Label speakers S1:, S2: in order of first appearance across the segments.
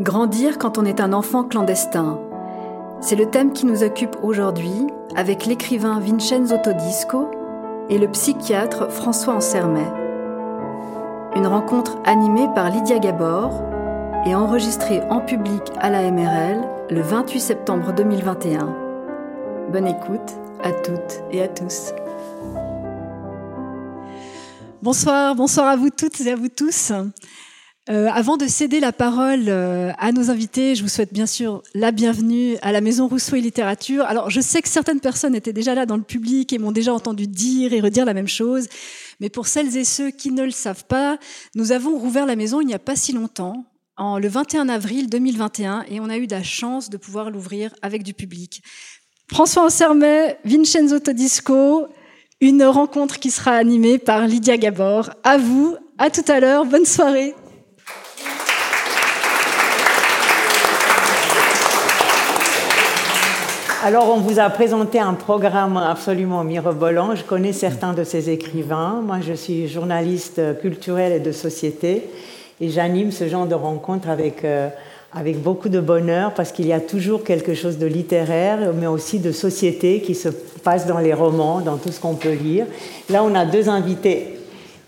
S1: Grandir quand on est un enfant clandestin. C'est le thème qui nous occupe aujourd'hui avec l'écrivain Vincenzo Todisco et le psychiatre François Ansermet. Une rencontre animée par Lydia Gabor et enregistrée en public à la MRL le 28 septembre 2021. Bonne écoute à toutes et à tous.
S2: Bonsoir, bonsoir à vous toutes et à vous tous. Euh, avant de céder la parole euh, à nos invités, je vous souhaite bien sûr la bienvenue à la Maison Rousseau et Littérature. Alors, je sais que certaines personnes étaient déjà là dans le public et m'ont déjà entendu dire et redire la même chose. Mais pour celles et ceux qui ne le savent pas, nous avons rouvert la maison il n'y a pas si longtemps, en, le 21 avril 2021, et on a eu la chance de pouvoir l'ouvrir avec du public. François Ansermet, Vincenzo Todisco, une rencontre qui sera animée par Lydia Gabor. À vous, à tout à l'heure, bonne soirée.
S3: Alors, on vous a présenté un programme absolument mirobolant. Je connais certains de ces écrivains. Moi, je suis journaliste culturelle et de société et j'anime ce genre de rencontres avec, euh, avec beaucoup de bonheur parce qu'il y a toujours quelque chose de littéraire, mais aussi de société qui se passe dans les romans, dans tout ce qu'on peut lire. Là, on a deux invités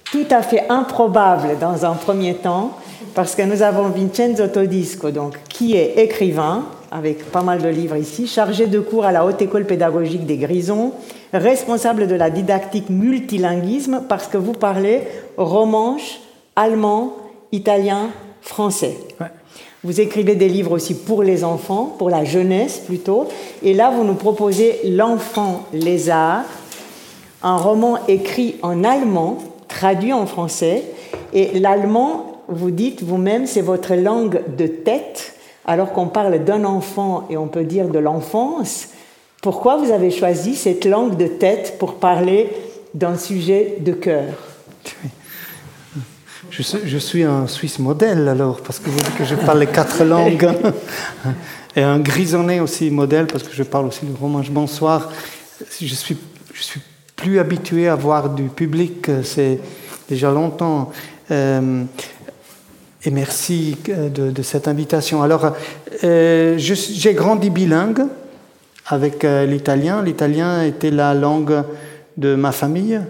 S3: tout à fait improbables dans un premier temps parce que nous avons Vincenzo Todisco, donc, qui est écrivain, avec pas mal de livres ici, chargé de cours à la Haute École pédagogique des Grisons, responsable de la didactique multilinguisme parce que vous parlez romanche, allemand, italien, français. Vous écrivez des livres aussi pour les enfants, pour la jeunesse plutôt, et là vous nous proposez L'enfant lézard, un roman écrit en allemand, traduit en français, et l'allemand, vous dites vous-même, c'est votre langue de tête alors qu'on parle d'un enfant et on peut dire de l'enfance, pourquoi vous avez choisi cette langue de tête pour parler d'un sujet de cœur
S4: je suis, un Suisse modèle alors, parce que vous dites que je parle les quatre langues. Et un grisonné aussi modèle, parce que je parle aussi le romanche. Bonsoir. Je suis, je suis plus habitué à voir du public, c'est déjà longtemps. Euh, et merci euh, de, cette invitation. Alors, euh, j'ai grandi bilingue avec euh, l'italien. L'italien était la langue de ma famille,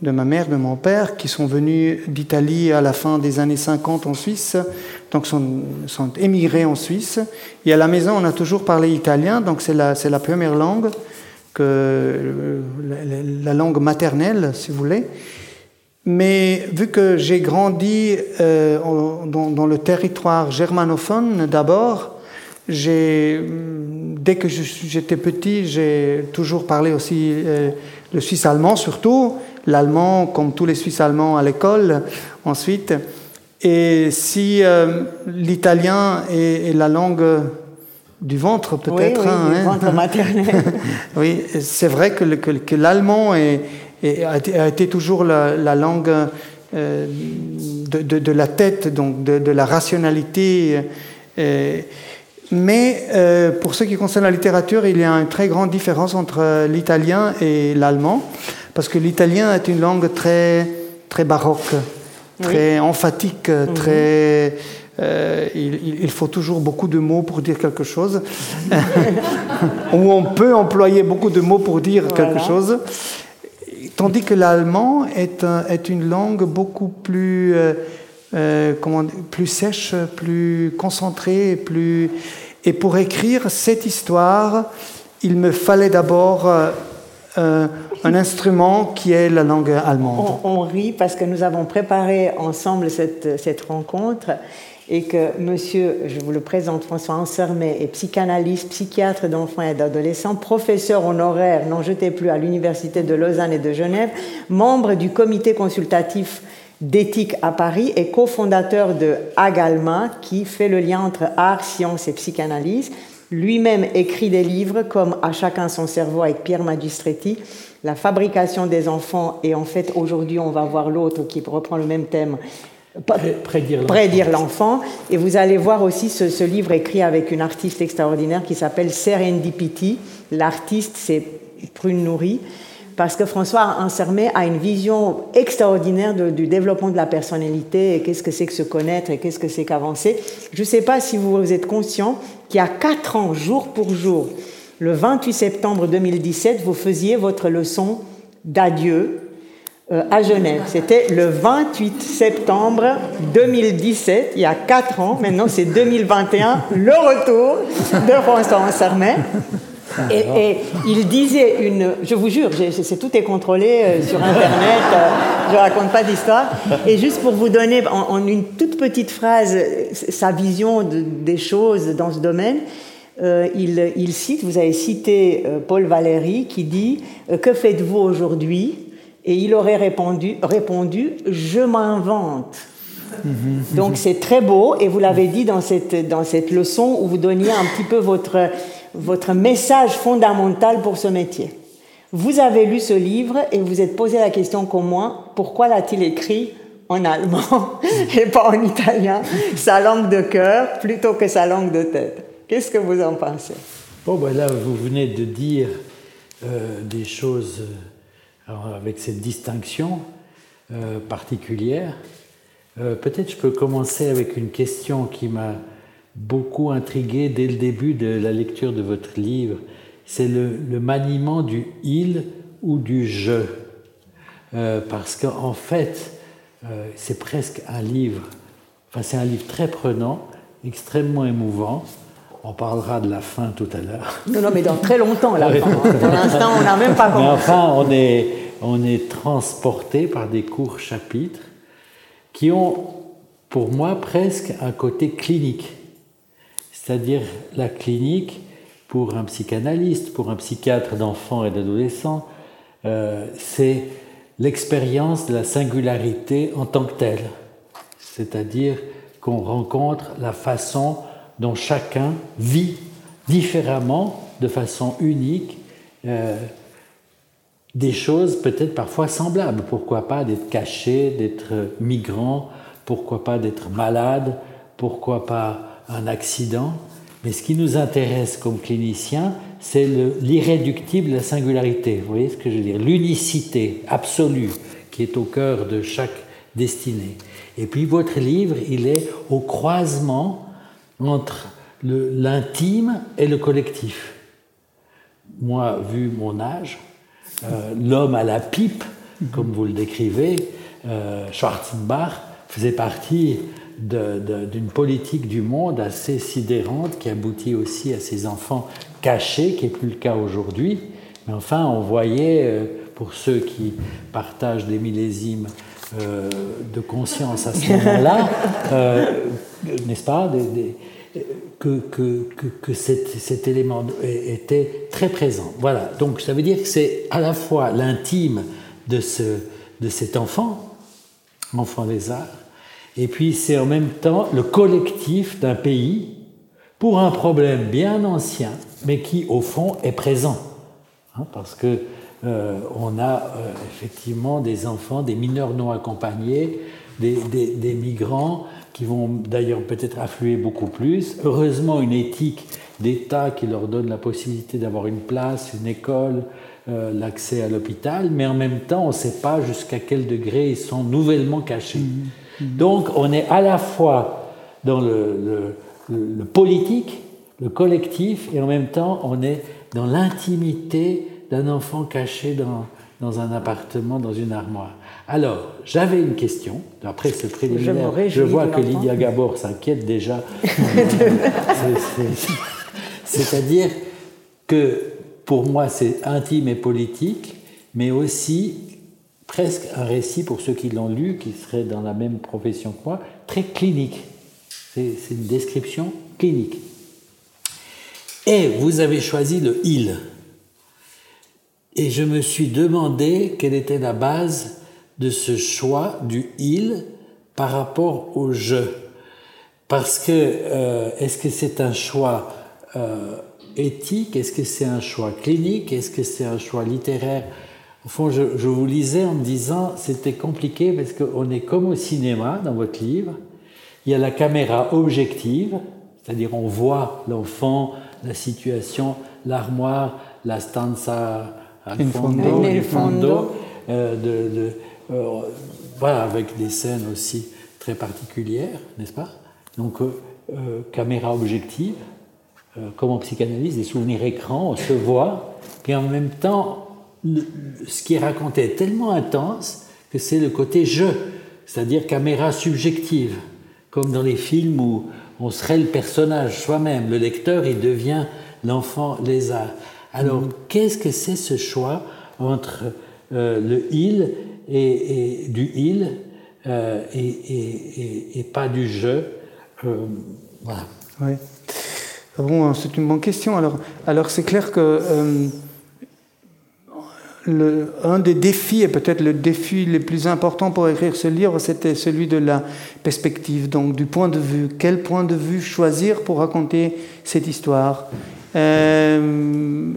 S4: de ma mère, de mon père, qui sont venus d'Italie à la fin des années 50 en Suisse, donc sont, sont émigrés en Suisse. Et à la maison, on a toujours parlé italien, donc c'est la, la première langue, que, la langue maternelle, si vous voulez. Mais vu que j'ai grandi euh, dans, le territoire germanophone d'abord, dès que j'étais petit, j'ai toujours parlé aussi euh, le suisse allemand surtout, l'allemand comme tous les Suisses allemands à l'école ensuite. Et si euh, l'italien est, la langue du ventre peut-être,
S3: oui, hein, du ventre maternel.
S4: oui, c'est vrai que, que l'allemand est et a été, toujours la, langue euh, de, la tête, donc de, la rationalité. Euh, mais euh, pour ce qui concerne la littérature, il y a une très grande différence entre l'italien et l'allemand, parce que l'italien est une langue très, très baroque, très emphatique, mhm. très... il, faut toujours beaucoup de mots pour dire quelque chose, ou on peut employer beaucoup de mots pour dire quelque chose. Tandis que l'allemand est, une langue beaucoup plus, euh, euh, plus sèche, plus concentrée, plus... Et pour écrire cette histoire, il me fallait d'abord euh, un instrument qui est la langue allemande.
S3: On, on, rit parce que nous avons préparé ensemble cette, cette rencontre et que monsieur, je vous le présente, François Ansermet, est psychanalyste, psychiatre d'enfants et d'adolescents, professeur honoraire, n'en jetez plus, à l'Université de Lausanne et de Genève, membre du comité consultatif d'éthique à Paris et cofondateur de Agalma, qui fait le lien entre art, science et psychanalyse. Lui-même écrit des livres comme À chacun son cerveau avec Pierre Magistretti, La fabrication des enfants, et en fait aujourd'hui on va voir l'autre qui reprend le même thème, prédire l'enfant. Et vous allez voir aussi ce, livre écrit avec une artiste extraordinaire qui s'appelle Serendipity. L'artiste, c'est Prune Nourri. parce que François Ansermet a une vision extraordinaire du développement de la personnalité et qu'est-ce que c'est que se connaître et qu'est-ce que c'est qu'avancer. Je ne sais pas si vous êtes conscient qu'il y a quatre ans, jour pour jour, le 28 septembre 2017, vous faisiez votre leçon d'adieu à Genève. C'était le 28 septembre 2017, il y a quatre ans. Maintenant, c'est 2021, le retour de François Ansermet. Et, il disait une, je vous jure, c'est tout est contrôlé euh, sur Internet, euh, je raconte pas d'histoire. Et juste pour vous donner en, une toute petite phrase sa vision des choses dans ce domaine, euh, il, cite, vous avez cité Paul Valéry qui dit Que faites-vous aujourd'hui Et il aurait répondu, répondu Je m'invente. Donc c'est très beau et vous l'avez dit dans cette, dans cette leçon où vous donniez un petit peu votre votre message fondamental pour ce métier. Vous avez lu ce livre et vous êtes posé la question comme moi, pourquoi l'a-t-il écrit en allemand et pas en italien, sa langue de cœur plutôt que sa langue de tête Qu'est-ce que vous en pensez?
S5: Bon, ben là, vous venez de dire euh, des choses euh, avec cette distinction euh, particulière. Peut-être je peux commencer avec une question qui m'a beaucoup intrigué dès le début de la lecture de votre livre. C'est le, maniement du il ou du je. Euh, parce qu'en fait, euh, c'est presque un livre, enfin c'est un livre très prenant, extrêmement émouvant. On parlera de la fin tout à l'heure.
S3: Non, non, mais dans très longtemps, la fin. Pour l'instant, on n'a même pas commencé.
S5: Mais enfin, on est, on est transporté par des courts chapitres qui ont, pour moi, presque un côté clinique c'est-à-dire la clinique pour un psychanalyste, pour un psychiatre d'enfants et d'adolescents, euh, c'est l'expérience de la singularité en tant que telle, c'est-à-dire qu'on rencontre la façon dont chacun vit différemment, de façon unique, euh, des choses peut-être parfois semblables. Pourquoi pas d'être caché, d'être migrant, pourquoi pas d'être malade, pourquoi pas un accident, mais ce qui nous intéresse comme cliniciens, c'est l'irréductible, la singularité. Vous voyez ce que je veux dire? L'unicité absolue qui est au cœur de chaque destinée. Et puis votre livre, il est au croisement entre l'intime et le collectif. Moi, vu mon âge, euh, l'homme à la pipe, comme vous le décrivez, euh, Schwarzenbach, faisait partie d'une politique du monde assez sidérante qui aboutit aussi à ces enfants cachés, qui n'est plus le cas aujourd'hui. Mais enfin, on voyait, euh, pour ceux qui partagent des millésimes euh, de conscience à ce moment-là, euh, n'est-ce pas, que, que, que, cet, élément était très présent. Voilà, donc ça veut dire que c'est à la fois l'intime de, ce, de cet enfant, enfant des arts, et puis c'est en même temps le collectif d'un pays pour un problème bien ancien, mais qui au fond est présent. Hein, parce que euh, on a euh, effectivement des enfants, des mineurs non accompagnés, des, des, migrants qui vont d'ailleurs peut-être affluer beaucoup plus. Heureusement, une éthique d'État qui leur donne la possibilité d'avoir une place, une école, euh, l'accès à l'hôpital, mais en même temps, on ne sait pas jusqu'à quel degré ils sont nouvellement cachés. Mmh. Donc on est à la fois dans le, politique, le collectif, et en même temps on est dans l'intimité d'un enfant caché dans, dans un appartement, dans une armoire. Alors, j'avais une question, après ce préliminaire, je, vois que Lydia Gabor s'inquiète déjà. C'est-à-dire que pour moi c'est intime et politique, mais aussi presque un récit, pour ceux qui l'ont lu, qui seraient dans la même profession que moi, très clinique. C'est une description clinique. Et vous avez choisi le il. Et je me suis demandé quelle était la base de ce choix du il par rapport au je. Parce que euh, est-ce que c'est un choix euh, éthique? Est-ce que c'est un choix clinique? Est-ce que c'est un choix littéraire? Au fond, je, vous lisais en me disant, c'était compliqué parce qu'on est comme au cinéma dans votre livre. Il y a la caméra objective, c'est-à-dire on voit l'enfant, la situation, l'armoire, la stanza in fondo, in fondo euh, de, euh, voilà, avec des scènes aussi très particulières, n'est-ce pas? Donc, caméra objective, comme en psychanalyse, des souvenirs écrans, on se voit, et en même temps, ce qui est raconté est tellement intense que c'est le côté jeu, c'est-à-dire caméra subjective, comme dans les films où on serait le personnage soi-même, le lecteur, il devient l'enfant lézard. Alors, qu'est-ce que c'est ce choix entre euh, le il et, du il euh, et, pas du je euh, Voilà.
S4: Oui. Bon, c'est une bonne question. Alors, c'est clair que un des défis, et peut-être le défi le plus important pour écrire ce livre, c'était celui de la perspective, donc du point de vue. Quel point de vue choisir pour raconter cette histoire euh,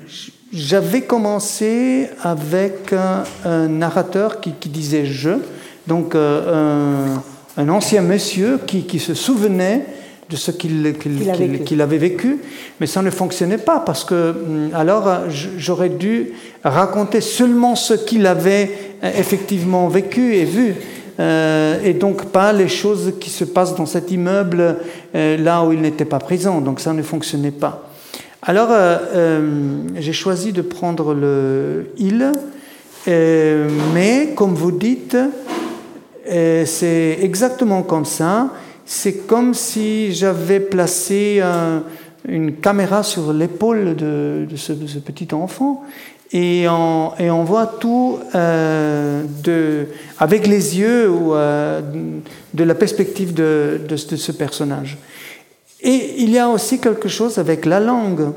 S4: J'avais commencé avec un, narrateur qui, disait je, donc euh, un, ancien monsieur qui, qui se souvenait de ce qu'il avait, vécu, mais ça ne fonctionnait pas parce que hum, alors j'aurais dû raconter seulement ce qu'il avait euh, effectivement vécu et vu. Euh, et donc pas les choses qui se passent dans cet immeuble euh, là où il n'était pas présent. Donc ça ne fonctionnait pas. Alors j'ai choisi de prendre le il, mais comme vous dites, c'est exactement comme ça c'est comme si j'avais placé une caméra sur l'épaule de, ce, petit enfant et on, voit tout euh, avec les yeux ou, euh, de la perspective de, ce personnage. Et il y a aussi quelque chose avec la langue,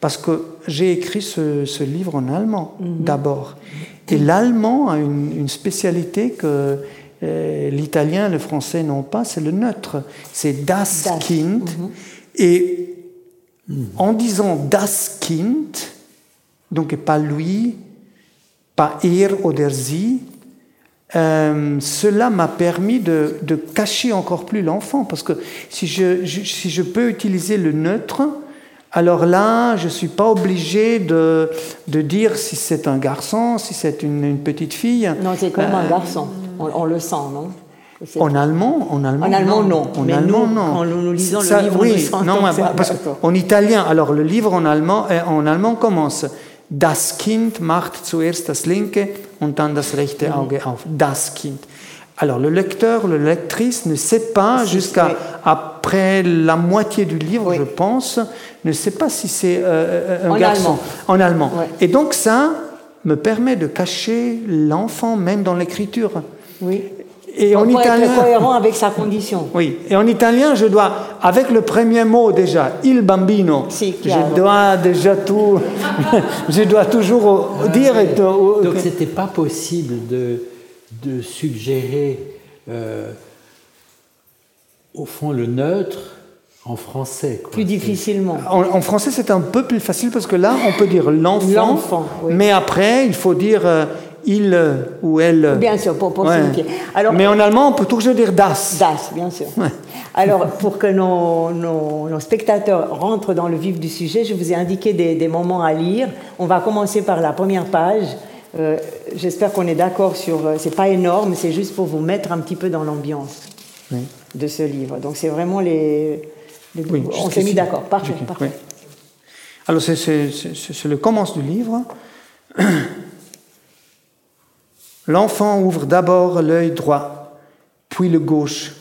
S4: parce que j'ai écrit ce, livre en allemand mhm. d'abord. Et l'allemand a une, une spécialité que euh, l'italien le français n'ont pas, c'est le neutre. C'est das, Kind. Mhm. Et en disant das Kind, donc pas lui, pas er oder sie, euh, cela m'a permis de, cacher encore plus l'enfant. Parce que si je, si je peux utiliser le neutre, alors là, je ne suis pas obligé de, de dire si c'est un garçon, si c'est une, petite fille.
S3: Non, c'est comme un euh, garçon. On, le sent, non?
S4: En allemand, en allemand,
S3: en allemand non.
S4: En allemand,
S3: nous,
S4: non.
S3: Quand nous lisons le livre,
S4: oui, non, parce en italien, alors le livre en allemand, en allemand commence Das Kind macht zuerst das linke und dann das rechte mhm. Auge auf. Das Kind. Alors le lecteur, le lectrice ne sait pas jusqu'à après la moitié du livre, je pense, ne sait pas si c'est euh, euh, un garçon en allemand. Et donc ça me permet de cacher l'enfant même dans l'écriture.
S3: Oui. Et en italien, être cohérent avec sa condition.
S4: Oui. Et en italien, je dois, avec le premier mot déjà, il bambino, je dois déjà tout, je dois toujours dire. Et
S5: Donc c'était pas possible de, de suggérer, euh, au fond, le neutre en français.
S3: Plus difficilement.
S4: En, français, c'est un peu plus facile parce que là, on peut dire l'enfant, mais après, il faut dire euh, il ou elle.
S3: Bien sûr, pour, pour
S4: Alors, mais en allemand, on peut toujours dire das.
S3: Das, bien sûr. Alors, pour que nos, nos, spectateurs rentrent dans le vif du sujet, je vous ai indiqué des, des moments à lire. On va commencer par la première page. Euh, j'espère qu'on est d'accord sur. Euh, c'est pas énorme, c'est juste pour vous mettre un petit peu dans l'ambiance de ce livre. Donc, c'est vraiment les on s'est mis d'accord. Parfait. parfait.
S4: Alors, c'est le commence du livre. L'enfant ouvre d'abord l'œil droit, puis le gauche.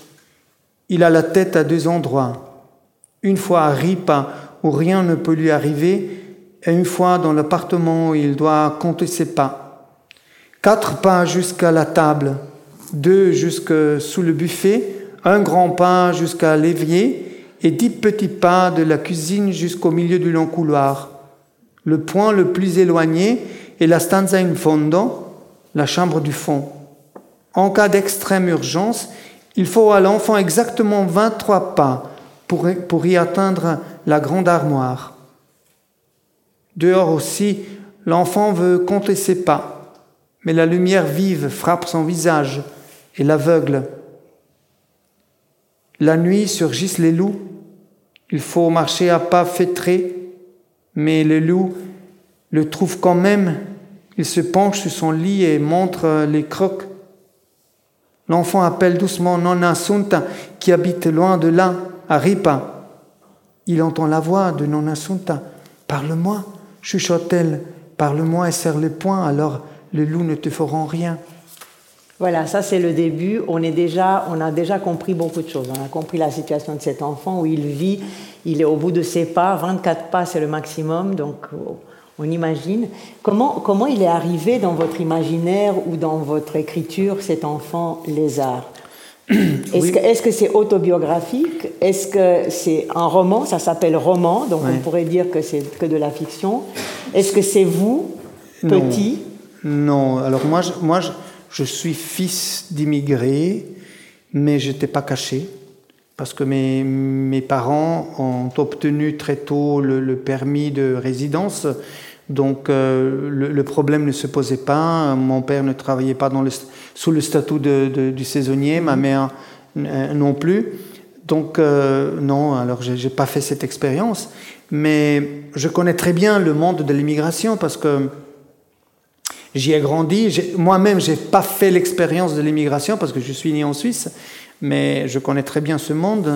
S4: Il a la tête à deux endroits. Une fois à Ripa, où rien ne peut lui arriver, et une fois dans l'appartement où il doit compter ses pas. Quatre pas jusqu'à la table, deux jusque sous le buffet, un grand pas jusqu'à l'évier, et dix petits pas de la cuisine jusqu'au milieu du long couloir. Le point le plus éloigné est la stanza in fondo, la chambre du fond. En cas d'extrême urgence, il faut à l'enfant exactement 23 pas pour, pour y atteindre la grande armoire. Dehors aussi, l'enfant veut compter ses pas, mais la lumière vive frappe son visage et l'aveugle. La nuit surgissent les loups. Il faut marcher à pas feutrés, mais le loup le trouve quand même Il se penche sur son lit et montre les crocs. L'enfant appelle doucement Nonna Sunta, qui habite loin de là, à Ripa. Il entend la voix de Nonna Sunta. Parle-moi, chuchote-t-elle. Parle-moi et serre les poings, alors les loups ne te feront rien.
S3: Voilà, ça c'est le début. On, est déjà, on a déjà compris beaucoup de choses. On a compris la situation de cet enfant où il vit, il est au bout de ses pas, 24 pas c'est le maximum, donc on imagine. Comment, comment il est arrivé dans votre imaginaire ou dans votre écriture, cet enfant lézard Est-ce que c'est autobiographique? Est-ce que c'est un roman? Ça s'appelle roman, donc on pourrait dire que c'est que de la fiction. Est-ce que c'est vous, petit?
S4: Non. alors moi, je, moi je, suis fils d'immigrés, mais je n'étais pas caché parce que mes, mes, parents ont obtenu très tôt le permis de résidence donc euh, le, problème ne se posait pas. Mon père ne travaillait pas dans le, sous le statut de, du saisonnier, ma mère euh, non plus. Donc euh, non, alors j'ai n'ai pas fait cette expérience. Mais je connais très bien le monde de l'immigration parce que j'y ai grandi. Moi-même, j'ai pas fait l'expérience de l'immigration parce que je suis né en Suisse mais je connais très bien ce monde,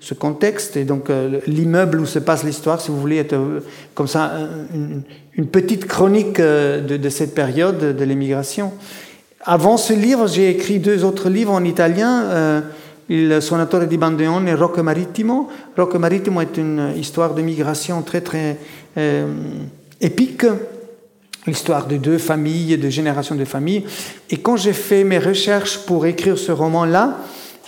S4: ce contexte, et donc euh, l'immeuble où se passe l'histoire, si vous voulez, être euh, comme ça une, petite chronique euh, de, cette période de l'émigration. Avant ce livre, j'ai écrit deux autres livres en italien, Il Suonatore di Bandeone et Rocco Marittimo. Rocco Marittimo est une histoire de migration très très épique, l'histoire de deux familles, de générations de familles. Et quand j'ai fait mes recherches pour écrire ce roman-là,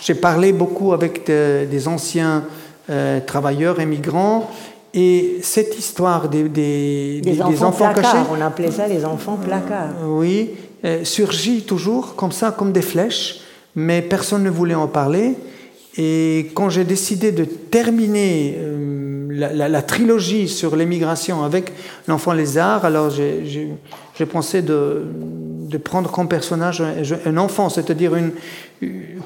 S4: j'ai parlé beaucoup avec des anciens euh, travailleurs immigrants et cette histoire des,
S3: des, enfants, cachés, on appelait ça les enfants placards.
S4: Euh, oui, euh, surgit toujours comme ça, comme des flèches, mais personne ne voulait en parler. Et quand j'ai décidé de terminer la, trilogie sur l'émigration avec l'enfant lézard, alors j'ai pensé de, de, prendre comme personnage un, enfant, c'est-à-dire une,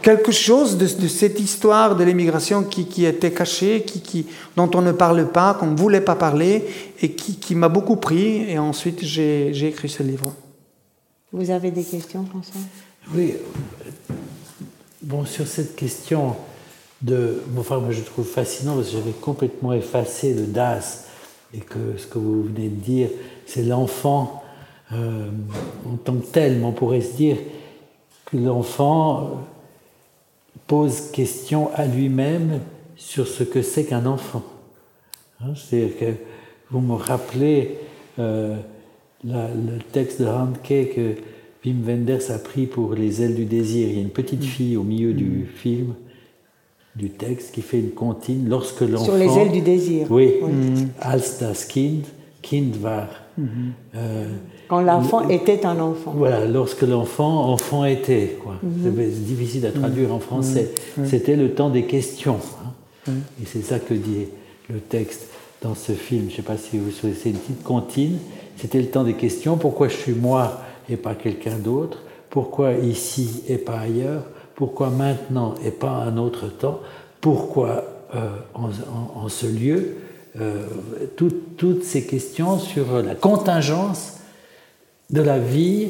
S4: quelque chose de, cette histoire de l'émigration qui, qui, était cachée, qui, qui, dont on ne parle pas, qu'on ne voulait pas parler, et qui, qui m'a beaucoup pris. Et ensuite, j'ai écrit ce livre.
S3: Vous avez des questions, François?
S5: Oui. Bon, sur cette question de. Enfin, moi, je trouve fascinant parce que j'avais complètement effacé le DAS et que ce que vous venez de dire, c'est l'enfant euh, en tant que tel. Mais on pourrait se dire que l'enfant pose question à lui-même sur ce que c'est qu'un enfant. Hein, c'est-à-dire que vous me rappelez euh, le texte de Handke que Wim Wenders a pris pour Les ailes du désir. Il y a une petite fille au milieu du mm. film, du texte, qui fait une comptine lorsque l'enfant.
S3: Sur les ailes du désir.
S5: Oui. Mm. Als das Kind, Kind war.
S3: Mm-hmm. Euh, quand l'enfant était un enfant.
S5: Voilà, lorsque l'enfant, enfant était. Quoi. Mhm. C'est difficile à traduire en français. Mhm. C'était le temps des questions. Hein. Et c'est ça que dit le texte dans ce film. Je ne sais pas si vous savez, c'est une petite comptine. C'était le temps des questions. Pourquoi je suis moi et pas quelqu'un d'autre? Pourquoi ici et pas ailleurs? Pourquoi maintenant et pas un autre temps? Pourquoi euh, en, ce lieu? Euh, Toutes ces questions sur la contingence de la vie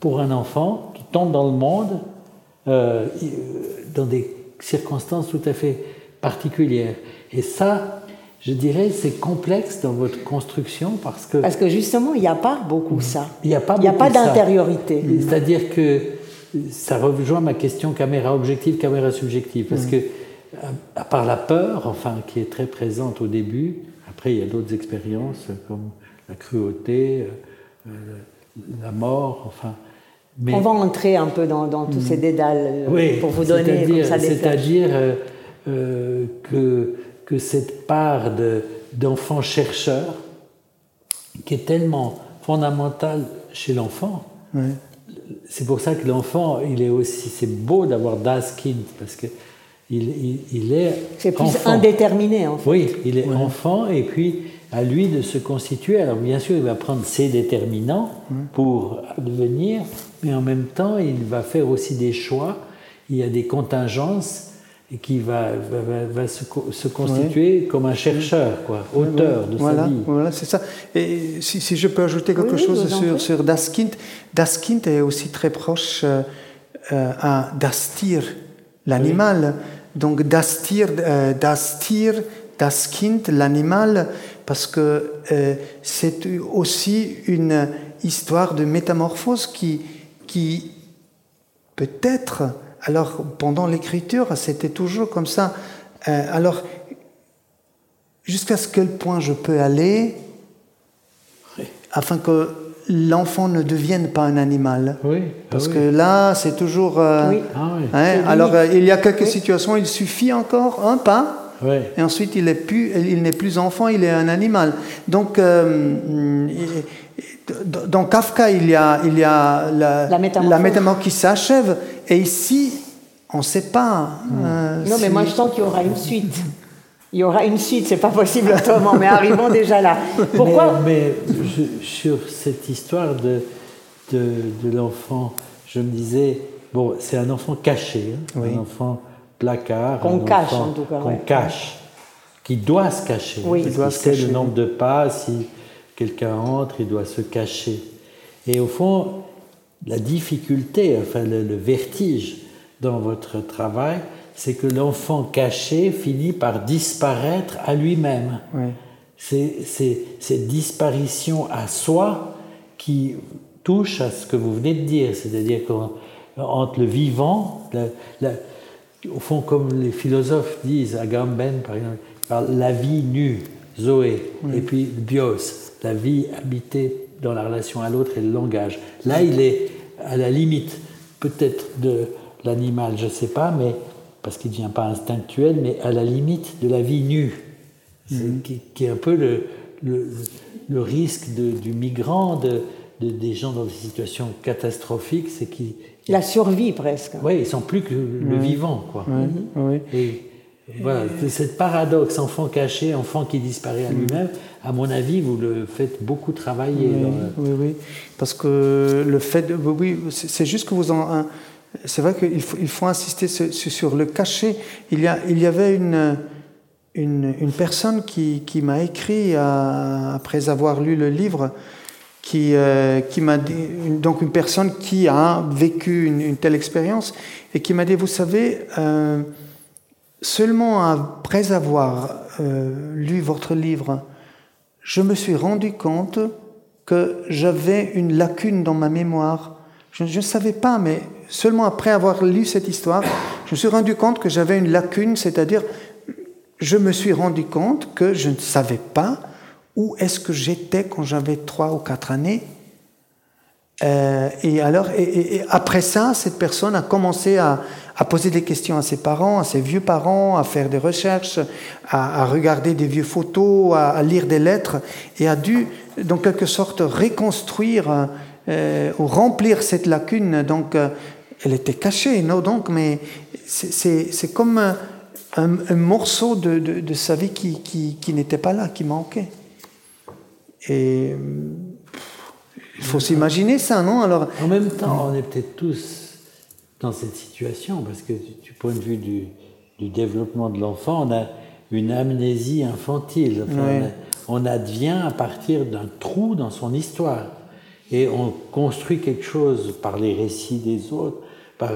S5: pour un enfant qui tombe dans le monde euh, dans des circonstances tout à fait particulières. Et ça, je dirais, c'est complexe dans votre construction parce que...
S3: Parce que justement, il n'y a pas beaucoup ça.
S5: Il n'y a pas,
S3: il a pas d'intériorité.
S5: C'est-à-dire que ça rejoint ma question caméra objective, caméra subjective. Parce mm. que, à part la peur, enfin, qui est très présente au début, après, il y a d'autres expériences comme la cruauté, euh, la mort, enfin.
S3: Mais... On va entrer un peu dans, tous ces hmm. dédales euh, pour vous donner comme ça
S5: des C'est-à-dire euh, euh, que, que cette part d'enfant chercheur, qui est tellement fondamentale chez l'enfant, c'est pour ça que l'enfant, il est aussi, c'est beau d'avoir Das Kind, parce que il, il, est.
S3: C'est plus indéterminé en fait.
S5: Oui, il est enfant et puis à lui de se constituer. Alors bien sûr, il va prendre ses déterminants pour devenir, mais en même temps, il va faire aussi des choix. Il y a des contingences et qui va, va, se, constituer comme un chercheur, quoi, auteur de
S4: sa
S5: vie.
S4: Voilà, c'est ça. Et si, je peux ajouter quelque chose sur, sur Daskind, Daskind est aussi très proche euh, euh, à Dastir, l'animal. Donc Dastir, euh, Dastir, Daskind, l'animal, parce que c'est aussi une histoire de métamorphose qui, qui peut-être alors, pendant l'écriture, c'était toujours comme ça. Euh, alors, jusqu'à ce quel point je peux aller afin que l'enfant ne devienne pas un animal?
S5: Oui.
S4: Parce que là, c'est toujours. Euh, oui. Ah hein, alors, euh, il y a quelques situations, il suffit encore un pas? Et ensuite, il n'est plus, il n'est plus enfant, il est un animal. Donc, dans Kafka, il y a, il y a la, la métamorphose qui s'achève. Et ici, on ne sait pas.
S3: Euh, non, mais moi, je sens qu'il y aura une suite. Il y aura une suite, c'est pas possible autrement, mais arrivons déjà là.
S5: Pourquoi Mais, sur cette histoire de, de, l'enfant, je me disais, bon, c'est un enfant caché, hein, un enfant placard.
S3: Qu'on cache, en tout cas.
S5: Qu'on cache, qui doit se cacher.
S3: Oui.
S5: Il doit sait le nombre de pas, si quelqu'un entre, il doit se cacher. Et au fond, la difficulté, enfin le, vertige dans votre travail, c'est que l'enfant caché finit par disparaître à lui-même. C'est cette disparition à soi qui touche à ce que vous venez de dire, c'est-à-dire qu'entre le vivant, au fond comme les philosophes disent, Agamben par exemple, la vie nue, Zoé, et puis bios, la vie habitée dans la relation à l'autre et le langage. Là, il est à la limite peut-être de l'animal, je ne sais pas, mais parce qu'il ne devient pas instinctuel, mais à la limite de la vie nue, mhm. qui, est un peu le, le, risque du migrant, de, des gens dans des situations catastrophiques, c'est qu'ils...
S3: La survie presque.
S5: Oui, ils sont plus que le vivant, quoi.
S4: Oui.
S5: Et, voilà, cette paradoxe, enfant caché, enfant qui disparaît à lui-même, à mon avis, vous le faites beaucoup travailler.
S4: Oui, oui, parce que le fait, de, oui, c'est juste que vous en, c'est vrai qu'il faut, il faut insister sur, le cachet. Il y, a, il y avait une, une, personne qui, qui m'a écrit après avoir lu le livre, qui, euh, qui m'a dit, donc une personne qui a vécu une, telle expérience et qui m'a dit, vous savez. Euh, Seulement après avoir euh, lu votre livre, je me suis rendu compte que j'avais une lacune dans ma mémoire. Je ne savais pas, mais seulement après avoir lu cette histoire, je me suis rendu compte que j'avais une lacune, c'est-à-dire je me suis rendu compte que je ne savais pas où est-ce que j'étais quand j'avais trois ou quatre années. Euh, et alors, et après ça, cette personne a commencé à, poser des questions à ses parents, à ses vieux parents, à faire des recherches, à, regarder des vieux photos, à, lire des lettres, et a dû, dans quelque sorte, reconstruire euh, ou remplir cette lacune. Donc, euh, elle était cachée, non Donc, mais c'est comme un, morceau de, de, sa vie qui, qui n'était pas là, qui manquait. Et il faut s'imaginer ça, non Alors,
S5: En même temps, on est peut-être tous dans cette situation, parce que du point de vue du, du développement de l'enfant, on a une amnésie infantile. on, advient à partir d'un trou dans son histoire. Et on construit quelque chose par les récits des autres, par,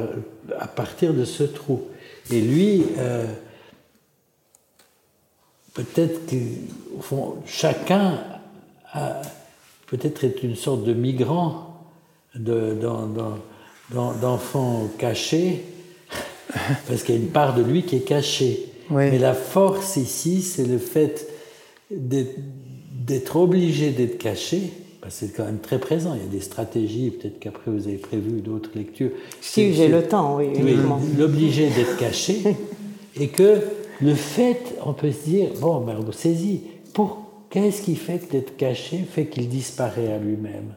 S5: à partir de ce trou. Et lui, euh, peut-être qu'au fond, chacun peut-être est une sorte de migrant de, dans, dans d'enfants cachés, parce qu'il y a une part de lui qui est cachée. Mais la force ici, c'est le fait d'être obligé d'être caché, parce que c'est quand même très présent. Il y a des stratégies, peut-être qu'après vous avez prévu d'autres lectures.
S3: Si j'ai le temps, oui.
S5: L'obligé d'être caché, et que le fait, on peut se dire, bon, ben, on saisit, pour qu'est-ce qui fait que d'être caché fait qu'il disparaît à lui-même?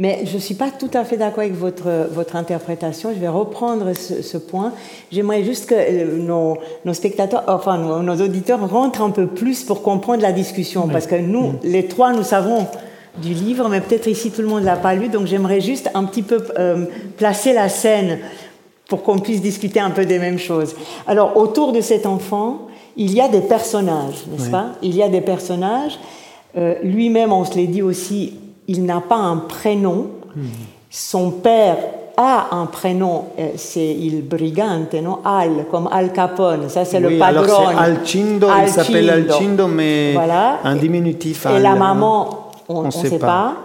S3: Mais je ne suis pas tout à fait d'accord avec votre, votre interprétation. Je vais reprendre ce, point. J'aimerais juste que euh, nos, nos, spectateurs, enfin nos, auditeurs rentrent un peu plus pour comprendre la discussion. Parce que nous, les trois, nous savons du livre, mais peut-être ici tout le monde ne l'a pas lu. Donc j'aimerais juste un petit peu euh, placer la scène. pour qu'on puisse discuter un peu des mêmes choses. Alors, autour de cet enfant, il y a des personnages, n'est-ce pas? Il y a des personnages. Euh, lui-même, on se l'est dit aussi, il n'a pas un prénom. Hmm. Son père a un prénom, euh, c'est il brigante, non? Al, comme Al Capone, ça c'est le padrone.
S4: Alors c'est Alcindo, il s'appelle Alcindo, mais un diminutif.
S3: Et la maman, on ne sait, pas.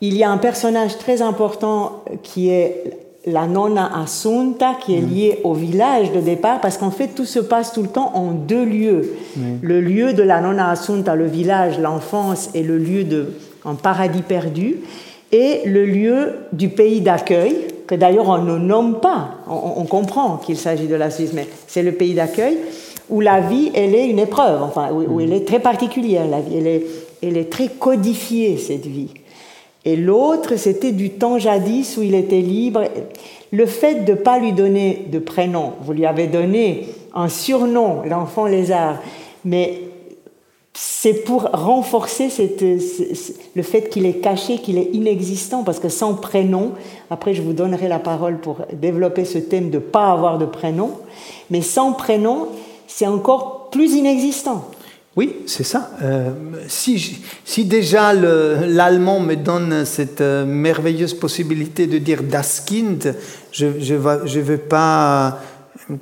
S3: Il y a un personnage très important qui est la nonna Assunta, qui est mm. liée au village de départ, parce qu'en fait tout se passe tout le temps en deux lieux. Le lieu de la nonna Assunta, le village, l'enfance, et le lieu de un paradis perdu, et le lieu du pays d'accueil, que d'ailleurs on ne nomme pas, on, comprend qu'il s'agit de la Suisse, mais c'est le pays d'accueil où la vie, elle est une épreuve, enfin, où, elle est très particulière, la vie, elle est, elle est très codifiée, cette vie. Et l'autre, c'était du temps jadis où il était libre. Le fait de ne pas lui donner de prénom, vous lui avez donné un surnom, l'enfant lézard, mais c'est pour renforcer le fait qu'il est caché, qu'il est inexistant, parce que sans prénom, après je vous donnerai la parole pour développer ce thème de ne pas avoir de prénom, mais sans prénom, c'est encore plus inexistant.
S4: Oui, c'est ça. Euh, si, si, déjà l'allemand me donne cette euh, merveilleuse possibilité de dire das Kind, je ne je je veux pas,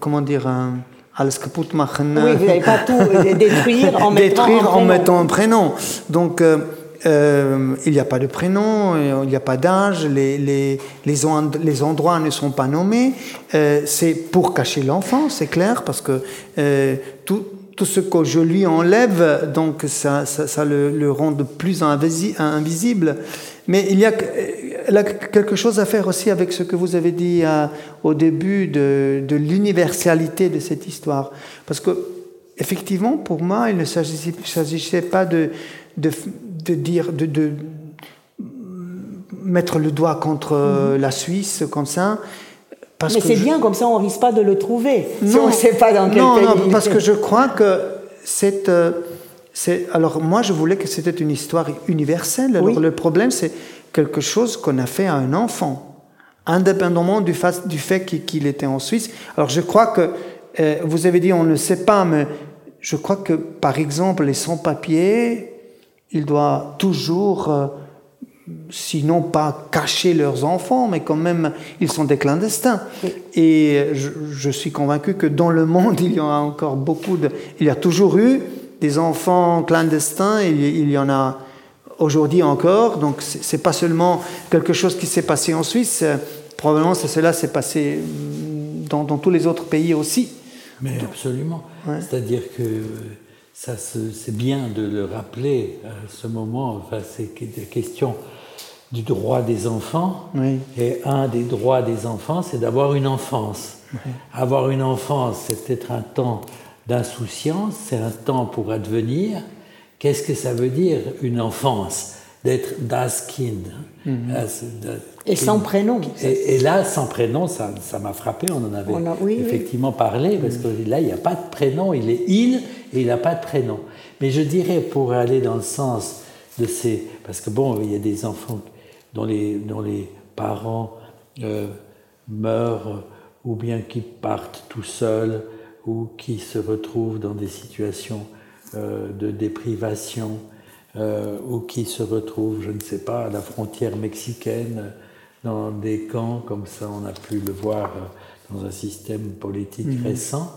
S4: comment dire, un, alles kaputt machen.
S3: Oui, vous n'allez pas tout détruire en mettant,
S4: détruire en, en mettant un prénom. Donc, euh, euh, il n'y a pas de prénom, il n'y a pas d'âge, les, les, les, les, endroits ne sont pas nommés. Euh, c'est pour cacher l'enfant, c'est clair, parce que euh, tout, tout, ce que je lui enlève, donc ça, ça, ça le, le, rend de plus invisible. Mais il y a a quelque chose à faire aussi avec ce que vous avez dit euh, au début de, l'universalité de cette histoire. Parce que, effectivement, pour moi, il ne s'agissait pas de, de, dire, de, mettre le doigt contre mhm. la Suisse comme ça.
S3: Parce Mais c'est bien, comme ça on risque pas de le trouver, non, si on ne sait pas dans quel
S4: non,
S3: pays.
S4: Non, parce que je crois que cette... Euh, alors moi, je voulais que c'était une histoire universelle. Alors le problème, c'est quelque chose qu'on a fait à un enfant, indépendamment du fait, du fait qu'il était en Suisse. Alors je crois que, euh, vous avez dit on ne sait pas, mais je crois que par exemple les sans-papiers, ils doivent toujours, euh, sinon pas cacher leurs enfants, mais quand même ils sont des clandestins. Et je, suis convaincu que dans le monde il y en a encore beaucoup de, il y a toujours eu des enfants clandestins, il, il y en a aujourd'hui encore. Donc c'est pas seulement quelque chose qui s'est passé en Suisse, euh, probablement cela s'est passé mm, dans, tous les autres pays aussi.
S5: Mais absolument. C'est-à-dire que ça c'est bien de le rappeler à ce moment. Enfin, c'est des questions du droit des enfants. Et un des droits des enfants, c'est d'avoir une enfance. Avoir une enfance, c'est peut-être un temps d'insouciance, c'est un temps pour advenir, Qu'est-ce que ça veut dire une enfance? D'être das Kind.
S3: Mhm. Et sans prénom.
S5: Et, là, sans prénom, ça, m'a frappé. On en avait effectivement parlé, parce que là, il n'y a pas de prénom. Il est il et il n'a pas de prénom. Mais je dirais, pour aller dans le sens de ces. Parce que bon, il y a des enfants dont les, dont les parents euh, meurent ou bien qui partent tout seuls ou qui se retrouvent dans des situations euh, de déprivation euh, ou qui se retrouvent, je ne sais pas, à la frontière mexicaine, dans des camps, comme ça on a pu le voir dans un système politique mhm. récent,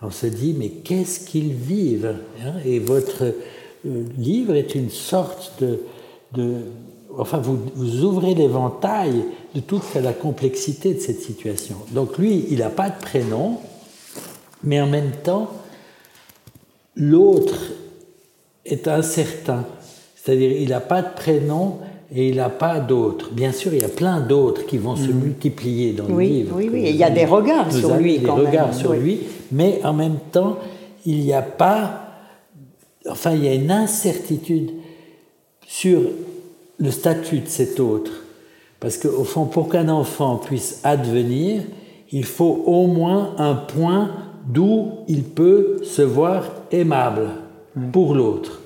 S5: on se dit, mais qu'est-ce qu'ils vivent hein? Et votre livre est une sorte de... de enfin, vous, vous ouvrez l'éventail de toute la complexité de cette situation. Donc lui, il n'a pas de prénom, mais en même temps, L'autre est incertain, c'est-à-dire il n'a pas de prénom et il n'a pas d'autre. Bien sûr, il y a plein d'autres qui vont se mm. multiplier dans
S3: le
S5: livre.
S3: Oui, oui, il y a des regards sur lui.
S5: Des regards sur lui, mais en même temps, il n'y a pas, enfin, il y a une incertitude sur le statut de cet autre. Parce qu'au fond, pour qu'un enfant puisse advenir, il faut au moins un point d'où il peut se voir aimable pour l'autre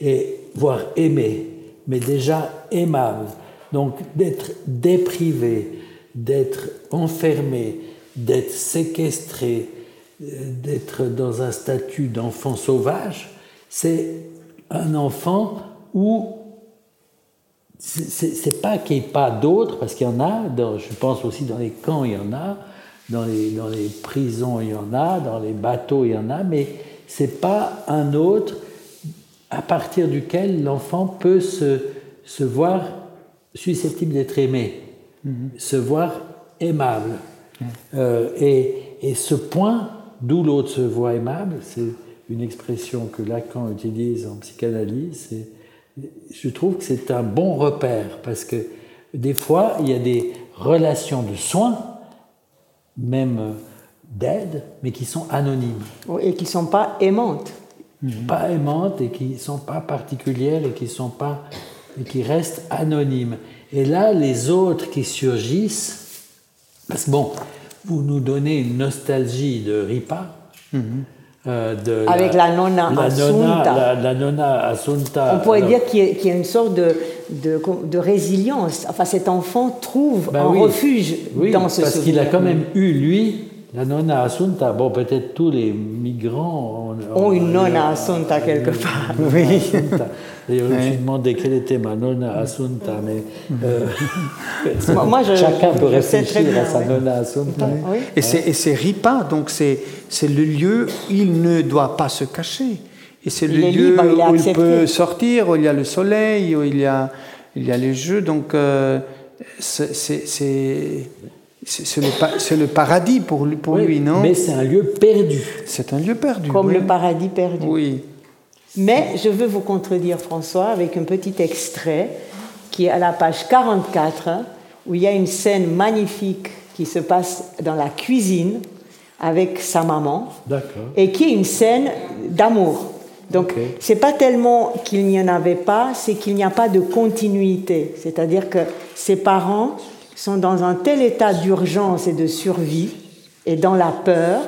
S5: et voir aimé, mais déjà aimable. Donc d'être déprivé, d'être enfermé, d'être séquestré, euh, d'être dans un statut d'enfant sauvage, c'est un enfant où c'est pas qu'il n'y ait pas d'autres, parce qu'il y en a, je pense aussi dans les camps, il y en a, dans les, dans les prisons, il y en a, dans les bateaux, il y en a, mais c'est pas un autre à partir duquel l'enfant peut se, se, voir susceptible d'être aimé, mm-hmm. se voir aimable. Euh, et, et, ce point, d'où l'autre se voit aimable, c'est une expression que Lacan utilise en psychanalyse, je trouve que c'est un bon repère, parce que des fois, il y a des relations de soins, même d'aide, mais qui sont anonymes.
S3: Et qui ne sont pas aimantes.
S5: Pas aimantes et qui ne sont pas particulières et qui, sont pas, et qui restent anonymes. Et là, les autres qui surgissent, parce que bon, vous nous donnez une nostalgie de Ripa, mhm.
S3: Euh, Avec la, nonna Assunta.
S5: la, nonna Assunta.
S3: On pourrait dire qu'il y, a une sorte de, de, résilience. Enfin, cet enfant trouve ben un refuge dans ce
S5: Parce qu'il a quand même eu, lui, la nonna Assunta, bon, peut-être tous les migrants
S3: ont, une nonna Assunta quelque part.
S5: Oui. D'ailleurs, je me suis demandé quelle était ma nonna Assunta, mais euh, Moi, je, chacun peut réfléchir à sa nonna Assunta.
S4: Et c'est Ripa, donc c'est le lieu où il ne doit pas se cacher. Et c'est le lieu où il peut sortir, où il y a le soleil, où il y a, il y a les jeux. Donc, euh, c'est c'est le, le, paradis pour, lui, pour lui, non?
S5: Mais c'est un lieu perdu.
S4: C'est un lieu perdu.
S3: Comme le paradis perdu.
S4: Oui.
S3: Mais je veux vous contredire, François, avec un petit extrait qui est à la page 44, où il y a une scène magnifique qui se passe dans la cuisine avec sa maman, et qui est une scène d'amour. Donc, c'est pas tellement qu'il n'y en avait pas, c'est qu'il n'y a pas de continuité. C'est-à-dire que ses parents sont dans un tel état d'urgence et de survie et dans la peur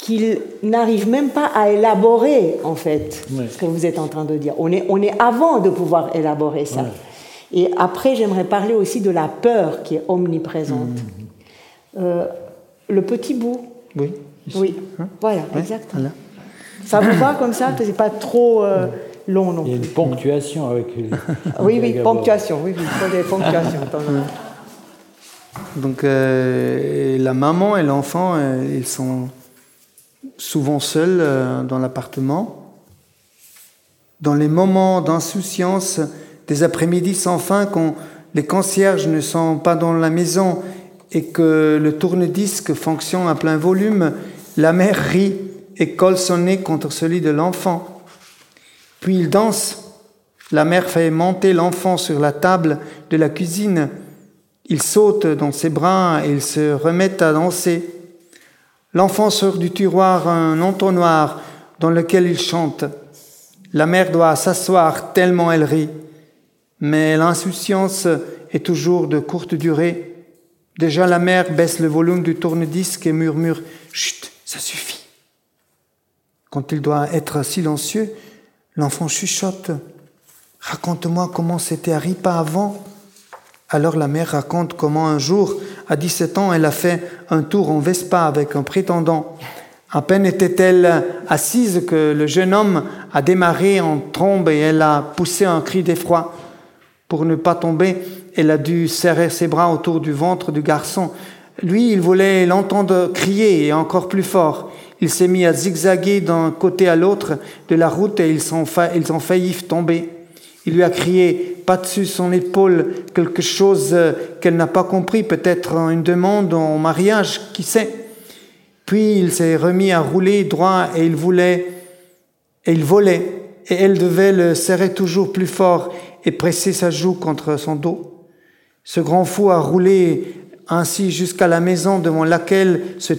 S3: qu'ils n'arrivent même pas à élaborer en fait ce que vous êtes en train de dire. On est, on est avant de pouvoir élaborer ça. Et après, j'aimerais parler aussi de la peur qui est omniprésente. Mmh. Euh, le petit bout.
S4: Oui.
S3: Oui, hein? Voilà, exactement. Ça vous va comme ça? C'est pas trop euh, long non plus.
S5: Il y a une ponctuation avec.
S3: oui, oui, ponctuation. Oui, il faut des ponctuations.
S4: Donc euh, la maman et l'enfant, ils sont souvent seuls euh, dans l'appartement. Dans les moments d'insouciance des après-midi sans fin, quand les concierges ne sont pas dans la maison et que le tourne-disque fonctionne à plein volume, la mère rit et colle son nez contre celui de l'enfant. Puis il danse. La mère fait monter l'enfant sur la table de la cuisine il saute dans ses bras et il se remet à danser. L'enfant sort du tiroir un entonnoir dans lequel il chante. La mère doit s'asseoir tellement elle rit. Mais l'insouciance est toujours de courte durée. Déjà la mère baisse le volume du tourne-disque et murmure Chut, ça suffit. Quand il doit être silencieux, l'enfant chuchote Raconte-moi comment c'était à Ripa avant. Alors la mère raconte comment un jour, à 17 ans, elle a fait un tour en Vespa avec un prétendant. À peine était-elle assise que le jeune homme a démarré en trombe et elle a poussé un cri d'effroi. Pour ne pas tomber, elle a dû serrer ses bras autour du ventre du garçon. Lui, il voulait l'entendre crier et encore plus fort. Il s'est mis à zigzaguer d'un côté à l'autre de la route et ils ont, failli tomber. Il lui a crié dessus son épaule quelque chose euh, qu'elle n'a pas compris, peut-être une demande en mariage, qui sait? Puis il s'est remis à rouler droit et il voulait, et il volait, et elle devait le serrer toujours plus fort et presser sa joue contre son dos. Ce grand fou a roulé ainsi jusqu'à la maison devant laquelle se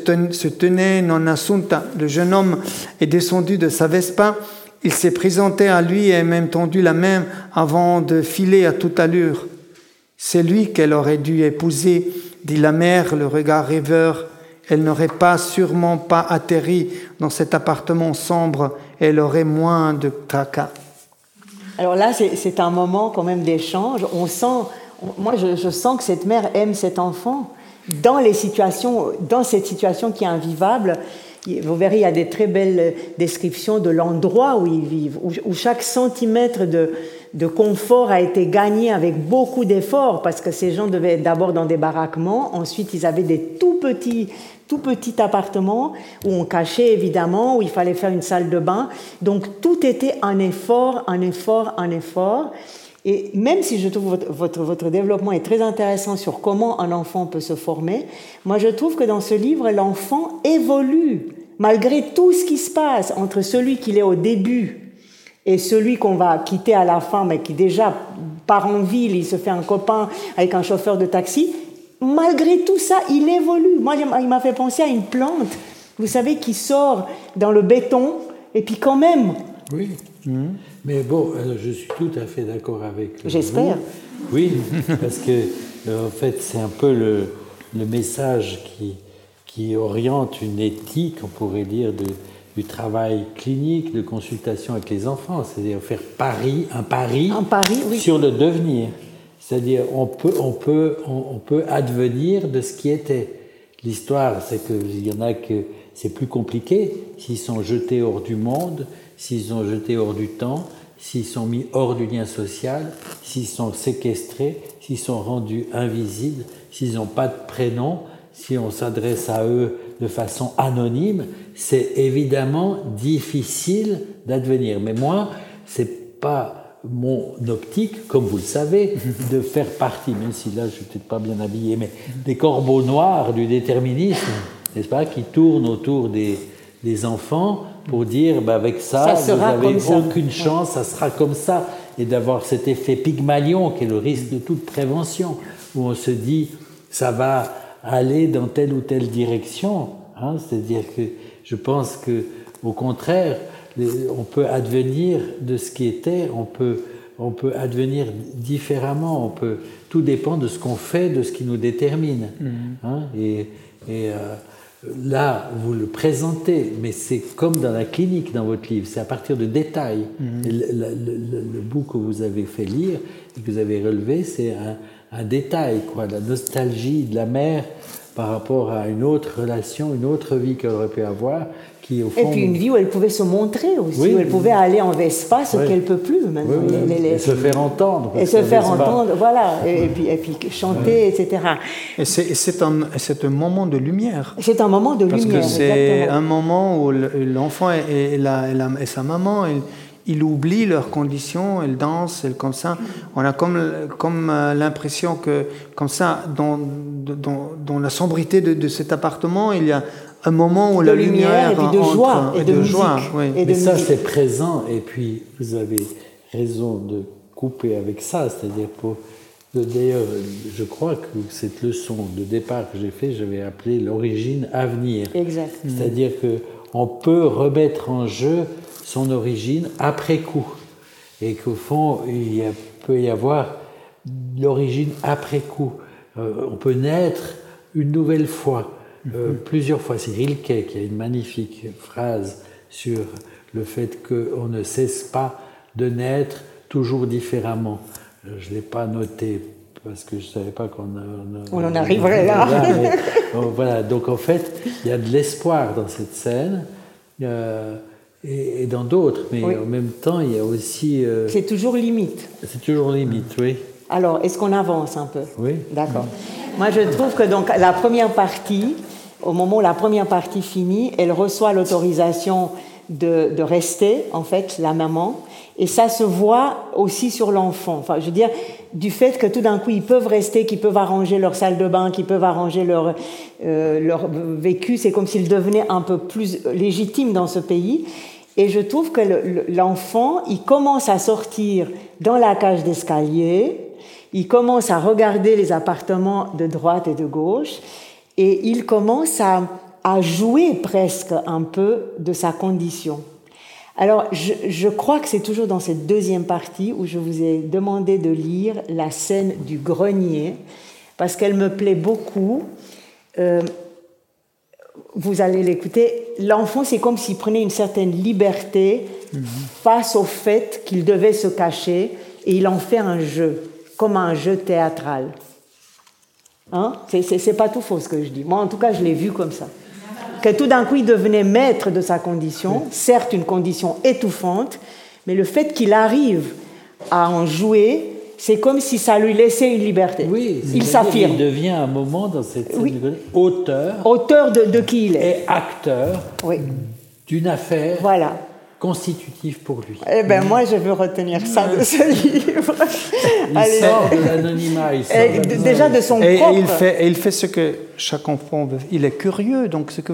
S4: tenait Nonna Sunta. Le jeune homme est descendu de sa Vespa il s'est présenté à lui et même tendu la main avant de filer à toute allure. C'est lui qu'elle aurait dû épouser, dit la mère, le regard rêveur. Elle n'aurait pas sûrement pas atterri dans cet appartement sombre, elle aurait moins de tracas.
S3: Alors là, c'est un moment quand même d'échange. On sent, moi je, je, sens que cette mère aime cet enfant, dans les situations, dans cette situation qui est invivable, vous verrez, il y a des très belles descriptions de l'endroit où ils vivent, où, chaque centimètre de, de, confort a été gagné avec beaucoup d'efforts, parce que ces gens devaient être d'abord dans des baraquements, ensuite ils avaient des tout petits, tout petits appartements où on cachait évidemment, où il fallait faire une salle de bain. Donc tout était un effort, un effort, un effort. Et même si je trouve votre, votre, développement est très intéressant sur comment un enfant peut se former, moi je trouve que dans ce livre, l'enfant évolue malgré tout ce qui se passe entre celui qu'il est au début et celui qu'on va quitter à la fin, mais qui déjà part en ville, il se fait un copain avec un chauffeur de taxi. Malgré tout ça, il évolue. Moi, il m'a fait penser à une plante, vous savez, qui sort dans le béton, et puis quand même.
S5: Oui. Mmh. Mais bon, euh, je suis tout à fait d'accord avec.
S3: J'espère.
S5: Oui, parce que euh, en fait, c'est un peu le, le, message qui, qui oriente une éthique, on pourrait dire, de, du travail clinique, de consultation avec les enfants, c'est-à-dire faire pari, un pari,
S3: un pari oui.
S5: sur le devenir. C'est-à-dire on peut, on, peut, on, peut advenir de ce qui était. L'histoire, c'est qu'il y en a que c'est plus compliqué. S'ils sont jetés hors du monde, s'ils sont jetés hors du temps, s'ils sont mis hors du lien social, s'ils sont séquestrés, s'ils sont rendus invisibles, s'ils n'ont pas de prénom, si on s'adresse à eux de façon anonyme, c'est évidemment difficile d'advenir. Mais moi, c'est pas mon optique, comme vous le savez, de faire partie, même si là je suis peut-être pas bien habillé, mais des corbeaux noirs du déterminisme, n'est-ce pas, qui tournent autour des, des enfants pour dire bah, avec ça, vous n'avez aucune chance, ça sera comme ça, et d'avoir cet effet Pygmalion qui est le risque de toute prévention, où on se dit ça va aller dans telle ou telle direction. Hein, C'est-à-dire que je pense que au contraire, on peut advenir de ce qui était, on peut, on peut advenir différemment, on peut, tout dépend de ce qu'on fait, de ce qui nous détermine. Mmh. Hein, et, et euh, Là, vous le présentez, mais c'est comme dans la clinique dans votre livre, c'est à partir de détails. Mhm. Le, bout que vous avez fait lire et que vous avez relevé, c'est un, un, détail, quoi, la nostalgie de la mère par rapport à une autre relation, une autre vie qu'elle aurait pu avoir,
S3: et puis une vie où elle pouvait se montrer aussi, où elle pouvait aller en Vespa, ce qu'elle peut plus maintenant.
S5: et se faire entendre.
S3: Et se faire entendre, voilà. Et, puis, et puis chanter, etc.
S4: Et c'est un, un moment de lumière.
S3: C'est un moment de
S4: Parce
S3: lumière.
S4: Parce que c'est un moment où l'enfant et, et, sa maman, ils oublient leurs conditions, elles dansent, elles comme ça. On a comme, comme euh, l'impression que, comme ça, dans, dans, dans la sombrité de, de, cet appartement, il y a un moment où la lumière,
S3: et puis de joie et, de, joie. Oui.
S5: Mais ça, c'est présent. Et puis, vous avez raison de couper avec ça. C'est-à-dire, pour. D'ailleurs, je crois que cette leçon de départ que j'ai fait, j'avais appelé l'origine à venir.
S3: Exact.
S5: C'est-à-dire que on peut remettre en jeu son origine après coup. Et qu'au fond, il peut y avoir l'origine après coup. Euh, on peut naître une nouvelle fois. Euh, plusieurs fois. C'est Rilke qui a une magnifique phrase sur le fait qu'on ne cesse pas de naître toujours différemment. Euh, je ne l'ai pas noté parce que je ne savais pas qu'on
S3: on, en arriverait là.
S5: voilà, donc en fait, il y a de l'espoir dans cette scène. Euh, et, dans d'autres, mais en même temps, il y a aussi.
S3: c'est toujours limite.
S5: C'est toujours limite, oui.
S3: Alors, est-ce qu'on avance un peu?
S5: Oui.
S3: D'accord. Moi, je trouve que donc la première partie, au moment où la première partie finit, elle reçoit l'autorisation de, rester, en fait, la maman. Et ça se voit aussi sur l'enfant. Enfin, je veux dire, du fait que tout d'un coup, ils peuvent rester, qu'ils peuvent arranger leur salle de bain, qu'ils peuvent arranger leur, euh, leur vécu, c'est comme s'ils devenaient un peu plus légitimes dans ce pays. Et je trouve que l'enfant, il commence à sortir dans la cage d'escalier, il commence à regarder les appartements de droite et de gauche, et il commence à, jouer presque un peu de sa condition. Alors, je, crois que c'est toujours dans cette deuxième partie où je vous ai demandé de lire la scène du grenier, parce qu'elle me plaît beaucoup. Euh, vous allez l'écouter. L'enfant, c'est comme s'il prenait une certaine liberté face au fait qu'il devait se cacher, et il en fait un jeu, comme un jeu théâtral. Hein? C'est pas tout faux ce que je dis. Moi, en tout cas, je l'ai vu comme ça. Que tout d'un coup, il devenait maître de sa condition, certes une condition étouffante, mais le fait qu'il arrive à en jouer, c'est comme si ça lui laissait une liberté.
S5: Oui,
S3: il s'affirme.
S5: Il devient un moment dans cette scène auteur.
S3: Auteur de, de, qui il est.
S5: Et acteur
S3: oui.
S5: d'une affaire.
S3: Voilà
S5: constitutif pour lui.
S3: Eh bien, moi, je veux retenir ça de ce livre.
S5: Il sort de l'anonymat.
S3: Déjà de son
S4: et,
S3: propre...
S4: Et il, fait, et il fait ce que chaque enfant veut. Il est curieux, donc ce que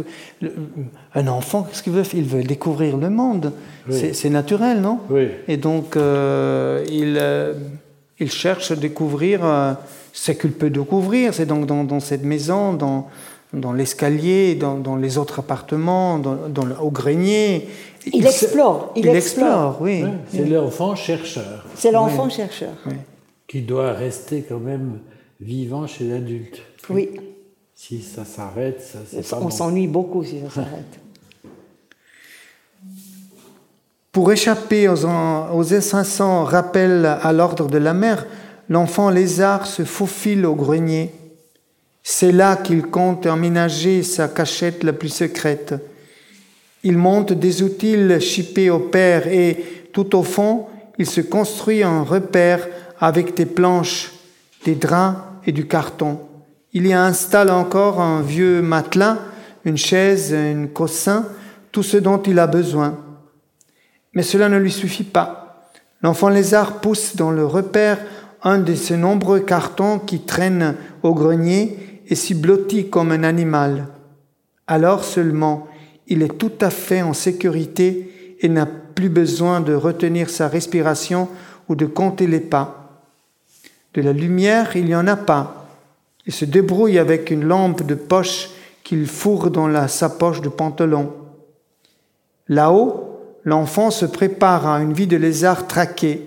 S4: un enfant, qu'est-ce qu'il veut Il veut découvrir le monde. C'est naturel, non?
S5: Oui.
S4: Et donc, euh, il, euh, il cherche à découvrir euh, ce qu'il peut découvrir. C'est donc dans, dans, cette maison, dans, dans l'escalier, dans, dans, les autres appartements, dans, au grenier.
S3: Il, explore.
S4: Il, explore, oui.
S5: c'est l'enfant chercheur.
S3: C'est l'enfant chercheur.
S5: Qui doit rester quand même vivant chez l'adulte.
S3: Oui.
S5: Si ça s'arrête, ça c'est
S3: On s'ennuie beaucoup si ça s'arrête.
S4: Pour échapper aux, aux incessants rappels à l'ordre de la mère, l'enfant lézard se faufile au grenier. C'est là qu'il compte emménager sa cachette la plus secrète. Il monte des outils chippés au père et, tout au fond, il se construit un repère avec des planches, des draps et du carton. Il y installe encore un vieux matelas, une chaise, un cossin, tout ce dont il a besoin. Mais cela ne lui suffit pas. L'enfant lézard pousse dans le repère un de ces nombreux cartons qui traînent au grenier et s'y blottit comme un animal. Alors seulement il est tout à fait en sécurité et n'a plus besoin de retenir sa respiration ou de compter les pas. De la lumière, il n'y en a pas. Il se débrouille avec une lampe de poche qu'il fourre dans la sapoche de pantalon. Là-haut, l'enfant se prépare à une vie de lézard traqué.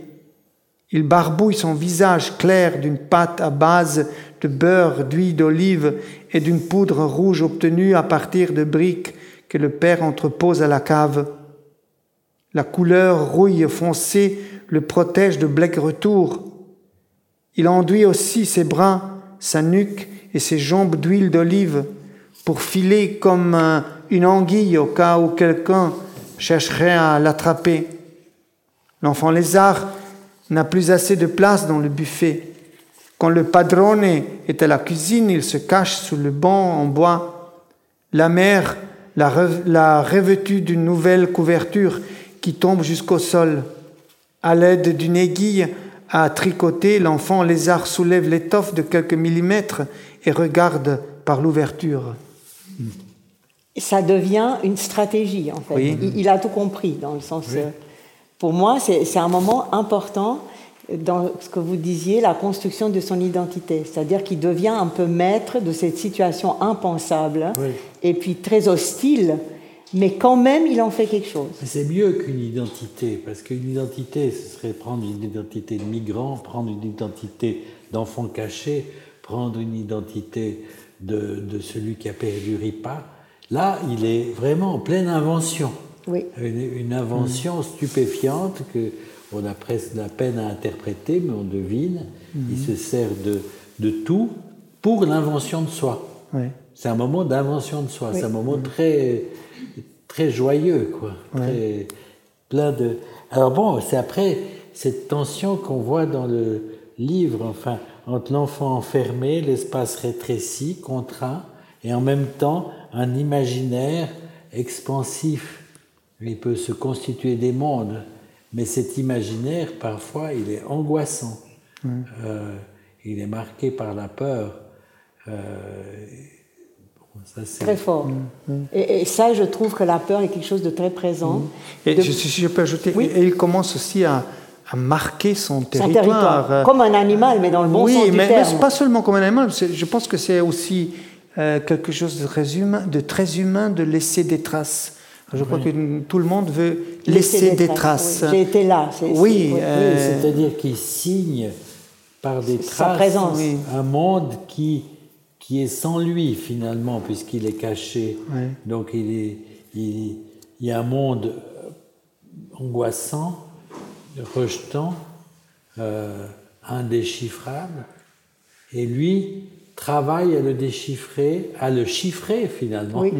S4: Il barbouille son visage clair d'une pâte à base de beurre, d'huile d'olive et d'une poudre rouge obtenue à partir de briques que le père entrepose à la cave. La couleur rouille foncée le protège de blec retour. Il enduit aussi ses bras, sa nuque et ses jambes d'huile d'olive pour filer comme une anguille au cas où quelqu'un chercherait à l'attraper. L'enfant lézard n'a plus assez de place dans le buffet. Quand le padrone est à la cuisine, il se cache sous le banc en bois. La mère la, revêtue d'une nouvelle couverture qui tombe jusqu'au sol. À l'aide d'une aiguille à tricoter, l'enfant lézard soulève l'étoffe de quelques millimètres et regarde par l'ouverture.
S3: Ça devient une stratégie, en fait. Il, a tout compris, dans le sens. Euh, pour moi, c'est un moment important dans ce que vous disiez, la construction de son identité. C'est-à-dire qu'il devient un peu maître de cette situation impensable et puis très hostile, mais quand même il en fait quelque chose.
S5: C'est mieux qu'une identité, parce qu'une identité, ce serait prendre une identité de migrant, prendre une identité d'enfant caché, prendre une identité de, de, celui qui a perdu Ripa. Là, il est vraiment en pleine invention.
S3: Oui.
S5: Une, invention stupéfiante que on a presque la peine à interpréter, mais on devine. Il se sert de, de tout pour l'invention de soi. C'est un moment d'invention de soi. C'est un moment très, très joyeux, quoi. Très, plein de. Alors bon, c'est après cette tension qu'on voit dans le livre, enfin, entre l'enfant enfermé, l'espace rétréci, contraint, et en même temps un imaginaire expansif. Il peut se constituer des mondes mais cet imaginaire, parfois, il est angoissant. Euh, il est marqué par la peur. Euh,
S3: très fort. Et, ça, je trouve que la peur est quelque chose de très présent.
S4: Et je, si je peux ajouter, et il commence aussi à, à marquer son territoire.
S3: Comme un animal, mais dans le bon sens
S4: du
S3: mais,
S4: terme. Oui, mais pas seulement comme un animal. Je pense que c'est aussi euh, quelque chose de très, humain, de très humain de laisser des traces. Je crois que tout le monde veut laisser, des, traces.
S3: J'ai été là.
S4: Oui,
S5: euh, c'est-à-dire qu'il signe par des traces
S3: présence.
S5: un monde qui, qui est sans lui finalement, puisqu'il est caché. Donc il, est, il, y a un monde angoissant, rejetant, euh, indéchiffrable, et lui travaille à le déchiffrer, à le chiffrer finalement.
S3: Oui,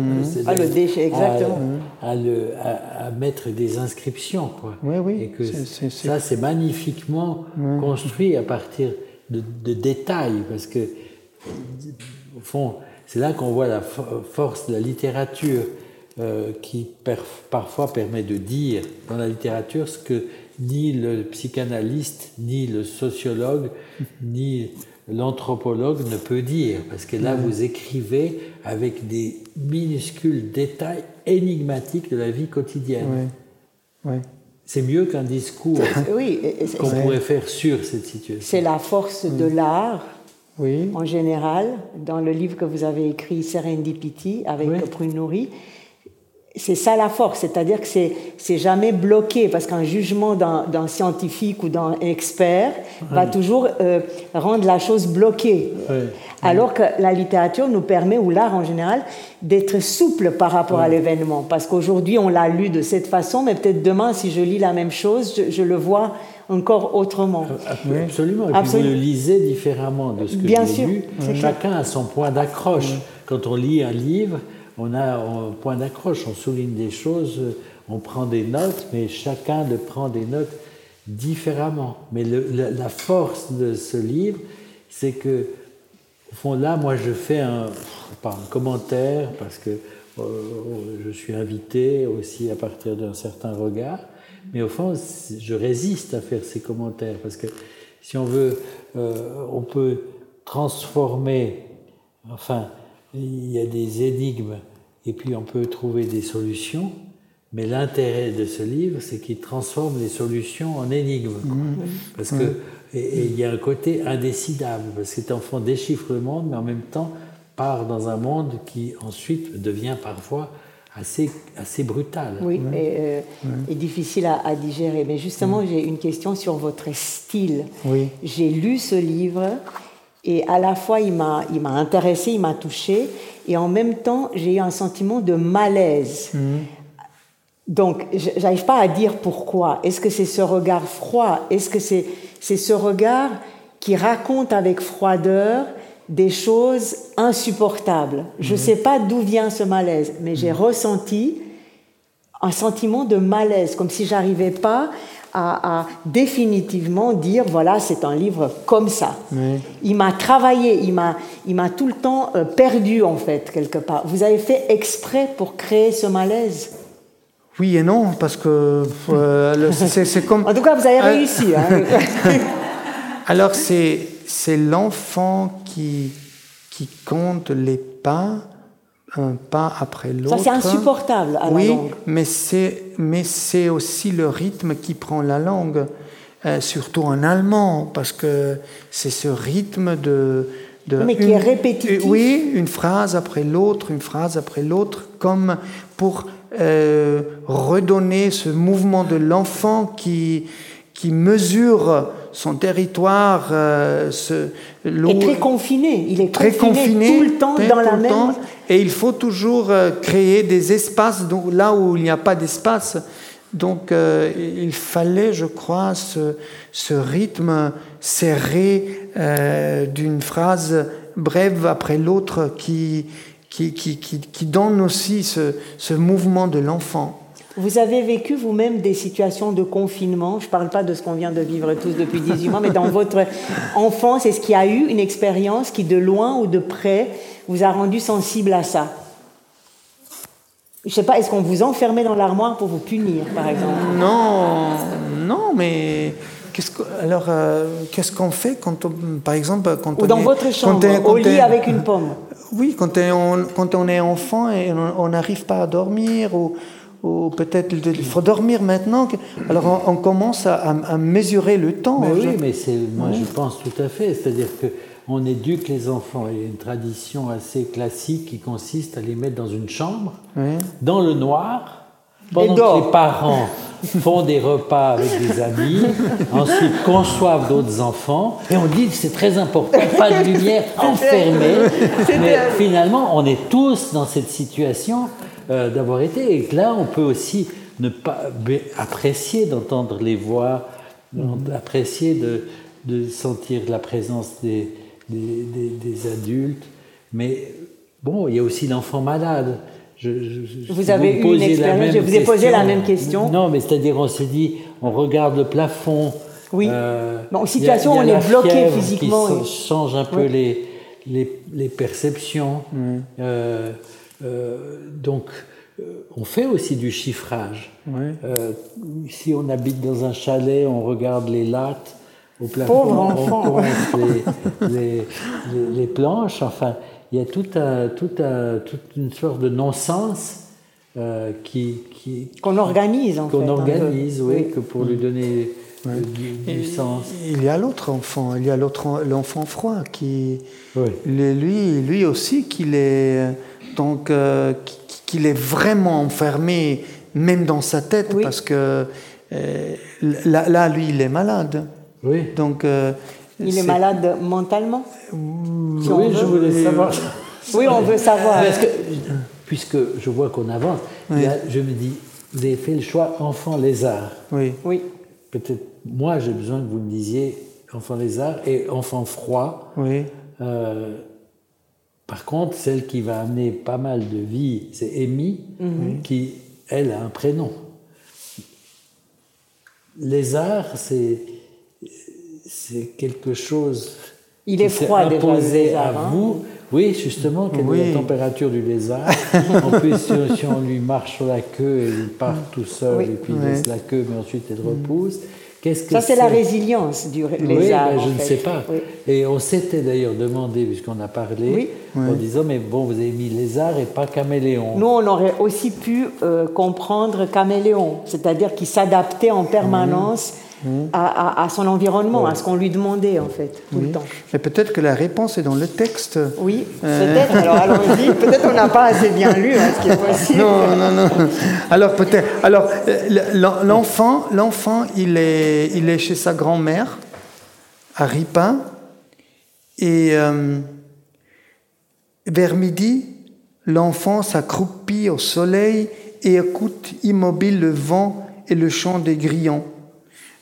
S3: à le déchiffrer, exactement.
S5: À, le, à, mettre des inscriptions. Quoi.
S4: Oui, oui.
S5: Et que ça, c'est magnifiquement construit à partir de, de, détails, parce que, au fond, c'est là qu'on voit la force de la littérature euh, qui parfois permet de dire dans la littérature ce que ni le psychanalyste, ni le sociologue, ni l'anthropologue ne peut dire, parce que là, vous écrivez avec des minuscules détails énigmatiques de la vie quotidienne. C'est mieux qu'un discours oui, qu'on pourrait faire sur cette situation.
S3: C'est la force de l'art, oui. en général. Dans le livre que vous avez écrit, Serendipity, avec oui. Nourri, c'est ça la force, c'est-à-dire que c'est, jamais bloqué, parce qu'un jugement d'un, scientifique ou d'un expert va toujours euh, rendre la chose bloquée. Alors que la littérature nous permet, ou l'art en général, d'être souple par rapport à l'événement. Parce qu'aujourd'hui, on l'a lu de cette façon, mais peut-être demain, si je lis la même chose, je, le vois encore autrement.
S5: Euh, absolument. Et puis vous le lisez différemment de ce que Bien sûr, lu. Chacun a son point d'accroche. Quand on lit un livre, on a un point d'accroche, on souligne des choses, on prend des notes, mais chacun le prend des notes différemment. Mais la, force de ce livre, c'est que, au fond, là, moi, je fais un, pas un commentaire, parce que euh, je suis invité aussi à partir d'un certain regard, mais au fond, je résiste à faire ces commentaires, parce que si on veut, euh, on peut transformer, enfin, il y a des énigmes et puis on peut trouver des solutions. Mais l'intérêt de ce livre, c'est qu'il transforme les solutions en énigmes. Mmh. Parce que il y a un côté indécidable, parce que cet enfant déchiffre le monde, mais en même temps part dans un monde qui ensuite devient parfois assez, assez brutal.
S3: Oui, et, euh, et, difficile à, à, digérer. Mais justement, j'ai une question sur votre style. Oui. J'ai lu ce livre et à la fois, il m'a, il m'a intéressé, il m'a touché, et en même temps, j'ai eu un sentiment de malaise. Mhm. Donc, j'arrive pas à dire pourquoi. Est-ce que c'est ce regard froid? Est-ce que c'est, c'est ce regard qui raconte avec froideur des choses insupportables? Je ne mhm. sais pas d'où vient ce malaise, mais j'ai mhm. ressenti un sentiment de malaise, comme si j'arrivais pas à, définitivement dire voilà, c'est un livre comme ça. Il m'a travaillé, il m'a, il m'a tout le temps euh, perdu en fait, quelque part. Vous avez fait exprès pour créer ce malaise?
S4: Oui et non, parce que euh, c'est, comme.
S3: En tout cas, vous avez euh, réussi. Hein.
S4: Alors, c'est, c'est l'enfant qui, qui compte les pas un pas après l'autre.
S3: Ça, c'est insupportable à
S4: oui,
S3: la
S4: mais c'est, mais c'est aussi le rythme qui prend la langue, euh, surtout en allemand, parce que c'est ce rythme de... de
S3: mais qui est répétitif.
S4: Oui, une phrase après l'autre, une phrase après l'autre, comme pour euh, redonner ce mouvement de l'enfant qui, qui mesure son territoire. Euh, ce,
S3: est très confiné. Il est très confiné, tout le temps dans la même.
S4: Et il faut toujours euh, créer des espaces donc, là où il n'y a pas d'espace. Donc euh, il fallait, je crois, ce, ce rythme serré euh, d'une phrase brève après l'autre qui qui, qui, qui, qui, donne aussi ce, ce mouvement de l'enfant.
S3: Vous avez vécu vous-même des situations de confinement, je ne parle pas de ce qu'on vient de vivre tous depuis 18 mois, mais dans votre enfance, est-ce qu'il y a eu une expérience qui, de loin ou de près, vous a rendu sensible à ça? Je ne sais pas, est-ce qu'on vous enfermait dans l'armoire pour vous punir, par exemple?
S4: Non, non, mais qu'est-ce alors, euh, qu'est-ce qu'on fait quand, on, par exemple, quand
S3: Ou dans votre chambre, au lit avec une pomme?
S4: Oui, quand on, quand on est enfant et on n'arrive pas à dormir, ou, ou peut-être il faut dormir maintenant. Alors on, commence à, mesurer le temps.
S5: Mais oui, mais c'est, moi je pense tout à fait. C'est-à-dire que on éduque les enfants. Il y a une tradition assez classique qui consiste à les mettre dans une chambre, dans le noir, pendant que les parents font des repas avec des amis, ensuite conçoivent d'autres enfants, et on dit que c'est très important, pas de lumière, enfermé. Mais finalement, on est tous dans cette situation euh, d'avoir été. Et là, on peut aussi ne pas apprécier d'entendre les voix, apprécier de, de sentir la présence des, des, des adultes. Mais bon, il y a aussi l'enfant malade.
S3: vous avez eu une expérience, je vous ai posé la même question.
S5: Non, mais c'est-à-dire, on s'est dit, on regarde le plafond.
S3: Oui. Euh, en situation, on est bloqué physiquement.
S5: Qui change un peu les, les, les, perceptions. Euh, euh, donc, on fait aussi du chiffrage. si on habite dans un chalet, on regarde les lattes au plafond,
S3: Pauvre enfant. on
S5: les, les, les, planches. Enfin, il y a un, un, toute une sorte de non-sens euh, qui,
S3: qu'on organise en
S5: qu'on organise, oui, que pour lui donner du, sens.
S4: Il y a l'autre enfant, il y a l'autre l'enfant froid qui, lui, lui aussi qu'il est donc euh, qu'il est vraiment enfermé même dans sa tête parce que euh, là, là, lui, il est malade.
S5: Oui.
S4: Donc
S3: il est, malade mentalement
S5: Oui, je voulais savoir.
S3: Oui, on veut savoir.
S5: Parce que, puisque je vois qu'on avance, je me dis, vous avez fait le choix enfant lézard.
S4: Oui.
S3: Oui.
S5: Peut-être, moi, j'ai besoin que vous me disiez enfant lézard et enfant froid.
S4: Oui.
S5: Euh, par contre, celle qui va amener pas mal de vie, c'est Amy, mhm. qui, elle, a un prénom. Lézard, c'est c'est quelque chose.
S3: Il est froid
S5: imposé à hein. vous. Oui, justement, quelle est la température du lézard? En plus, si, on lui marche sur la queue, il part tout seul et puis il laisse la queue, mais ensuite il repousse.
S3: Qu'est-ce que Ça, c'est la résilience du lézard.
S5: Oui, je ne sais pas. Et on s'était d'ailleurs demandé, puisqu'on a parlé, en disant Mais bon, vous avez mis lézard et pas caméléon.
S3: Nous, on aurait aussi pu euh, comprendre caméléon, c'est-à-dire qu'il s'adaptait en permanence à, son environnement, à ce qu'on lui demandait en fait, tout le temps.
S4: Mais peut-être que la réponse est dans le texte.
S3: Oui, euh. peut-être. Alors allons-y. Peut-être on n'a pas assez bien lu, hein, ce qui est possible.
S4: Non, non, non. Alors peut-être. Alors euh, l'enfant, l'enfant, il est, il est chez sa grand-mère à Ripin et euh, vers midi, l'enfant s'accroupit au soleil et écoute immobile le vent et le chant des grillons.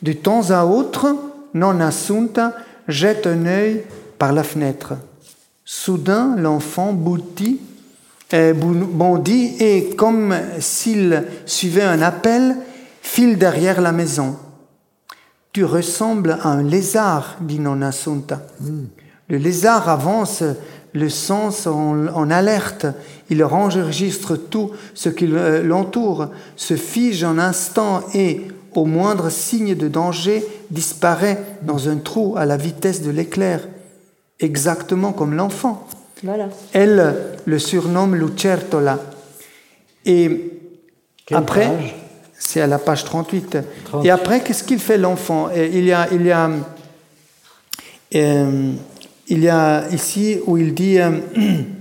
S4: De temps à autre, non assunta jette un œil par la fenêtre. Soudain, l'enfant boutit, euh, bondit et, comme s'il suivait un appel, file derrière la maison. Tu ressembles à un lézard, dit non assunta. Le lézard avance le sens en, alerte. Il enregistre tout ce qui l'entoure, se fige un instant et, au moindre signe de danger, disparaît dans un trou à la vitesse de l'éclair, exactement comme l'enfant. Elle le surnomme Lucertola. Et après, c'est à la page 38. Et après, qu'est-ce qu'il fait l'enfant? Il y a, il y a, euh, il y a ici où il dit. Euh,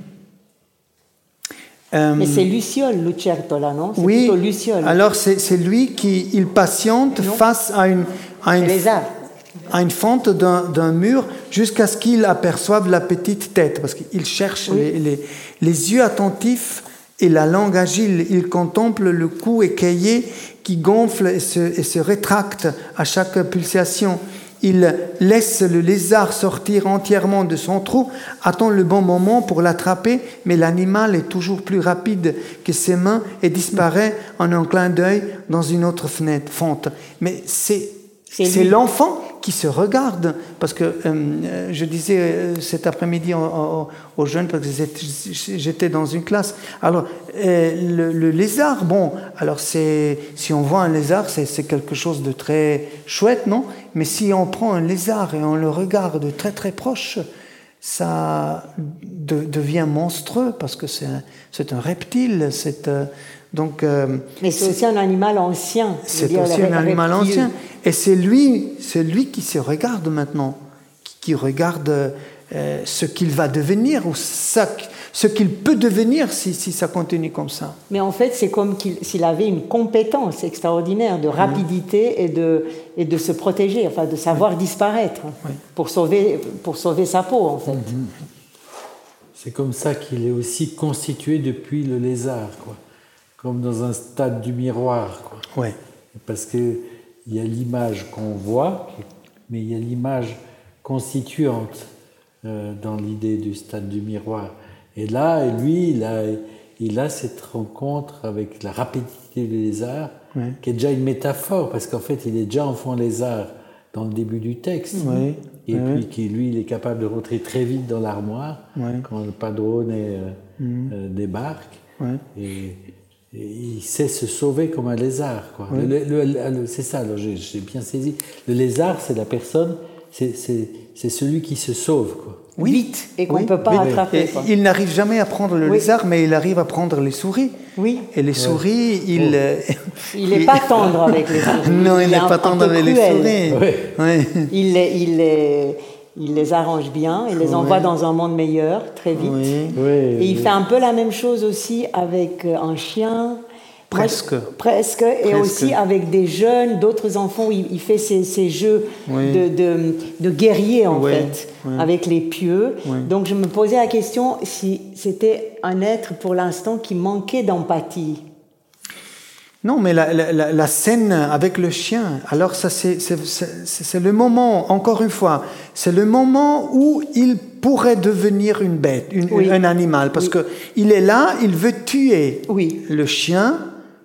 S3: euh, Mais c'est Luciole, Lucertola, non?
S4: Oui, Luciole. alors c'est lui qui il patiente face à une, à une, à une fente d'un mur jusqu'à ce qu'il aperçoive la petite tête, parce qu'il cherche les, les, les, yeux attentifs et la langue agile. Il contemple le cou écaillé qui gonfle et se, et se rétracte à chaque pulsation. Il laisse le lézard sortir entièrement de son trou, attend le bon moment pour l'attraper, mais l'animal est toujours plus rapide que ses mains et disparaît en un clin d'œil dans une autre fenêtre, fente. Mais c'est c'est l'enfant qui se regarde, parce que euh, je disais euh, cet après-midi aux, jeunes, parce que j'étais dans une classe. Alors, euh, le, lézard, bon, alors c'est, si on voit un lézard, c'est quelque chose de très chouette, non? Mais si on prend un lézard et on le regarde très très proche, ça devient monstrueux, parce que c'est un, un, reptile, c'est donc,
S3: euh, Mais c'est aussi un animal ancien.
S4: C'est aussi un animal ancien. Et c'est lui, c'est lui qui se regarde maintenant, qui, regarde euh, ce qu'il va devenir ou ce qu'il peut devenir si, si, ça continue comme ça.
S3: Mais en fait, c'est comme s'il avait une compétence extraordinaire de rapidité et, de, et de se protéger, enfin de savoir disparaître pour, sauver, pour sauver sa peau, en fait. Mhm.
S5: C'est comme ça qu'il est aussi constitué depuis le lézard, quoi comme dans un stade du miroir.
S4: Quoi.
S5: Parce qu'il y a l'image qu'on voit, mais il y a l'image constituante euh, dans l'idée du stade du miroir. Et là, lui, il a, il a cette rencontre avec la rapidité du lézard, qui est déjà une métaphore, parce qu'en fait, il est déjà enfant lézard dans le début du texte. Et puis, qui, lui, il est capable de rentrer très vite dans l'armoire quand le padrone euh, mhm. euh, débarque. Et, il sait se sauver comme un lézard. C'est ça, j'ai bien saisi. Le lézard, c'est la personne, c'est celui qui se sauve. Quoi
S3: oui. vite et qu'on ne peut pas attraper.
S4: Il n'arrive jamais à prendre le lézard, mais il arrive à prendre les souris.
S3: Oui.
S4: Et les souris, il.
S3: Euh, il n'est pas tendre avec les souris.
S4: non, il n'est pas tendre avec les souris.
S3: Il, les, il, les, il les arrange bien, il les envoie dans un monde meilleur très vite. Et il fait un peu la même chose aussi avec euh, un chien
S4: Presque.
S3: presque. Et aussi avec des jeunes, d'autres enfants, il, il fait ces, jeux de, de, de, guerrier, en fait, avec les pieux. Donc je me posais la question si c'était un être, pour l'instant, qui manquait d'empathie.
S4: Non, mais la, la, la, scène avec le chien, alors ça c'est le moment, encore une fois, c'est le moment où il pourrait devenir une bête, un animal, parce que il est là, il veut tuer le chien,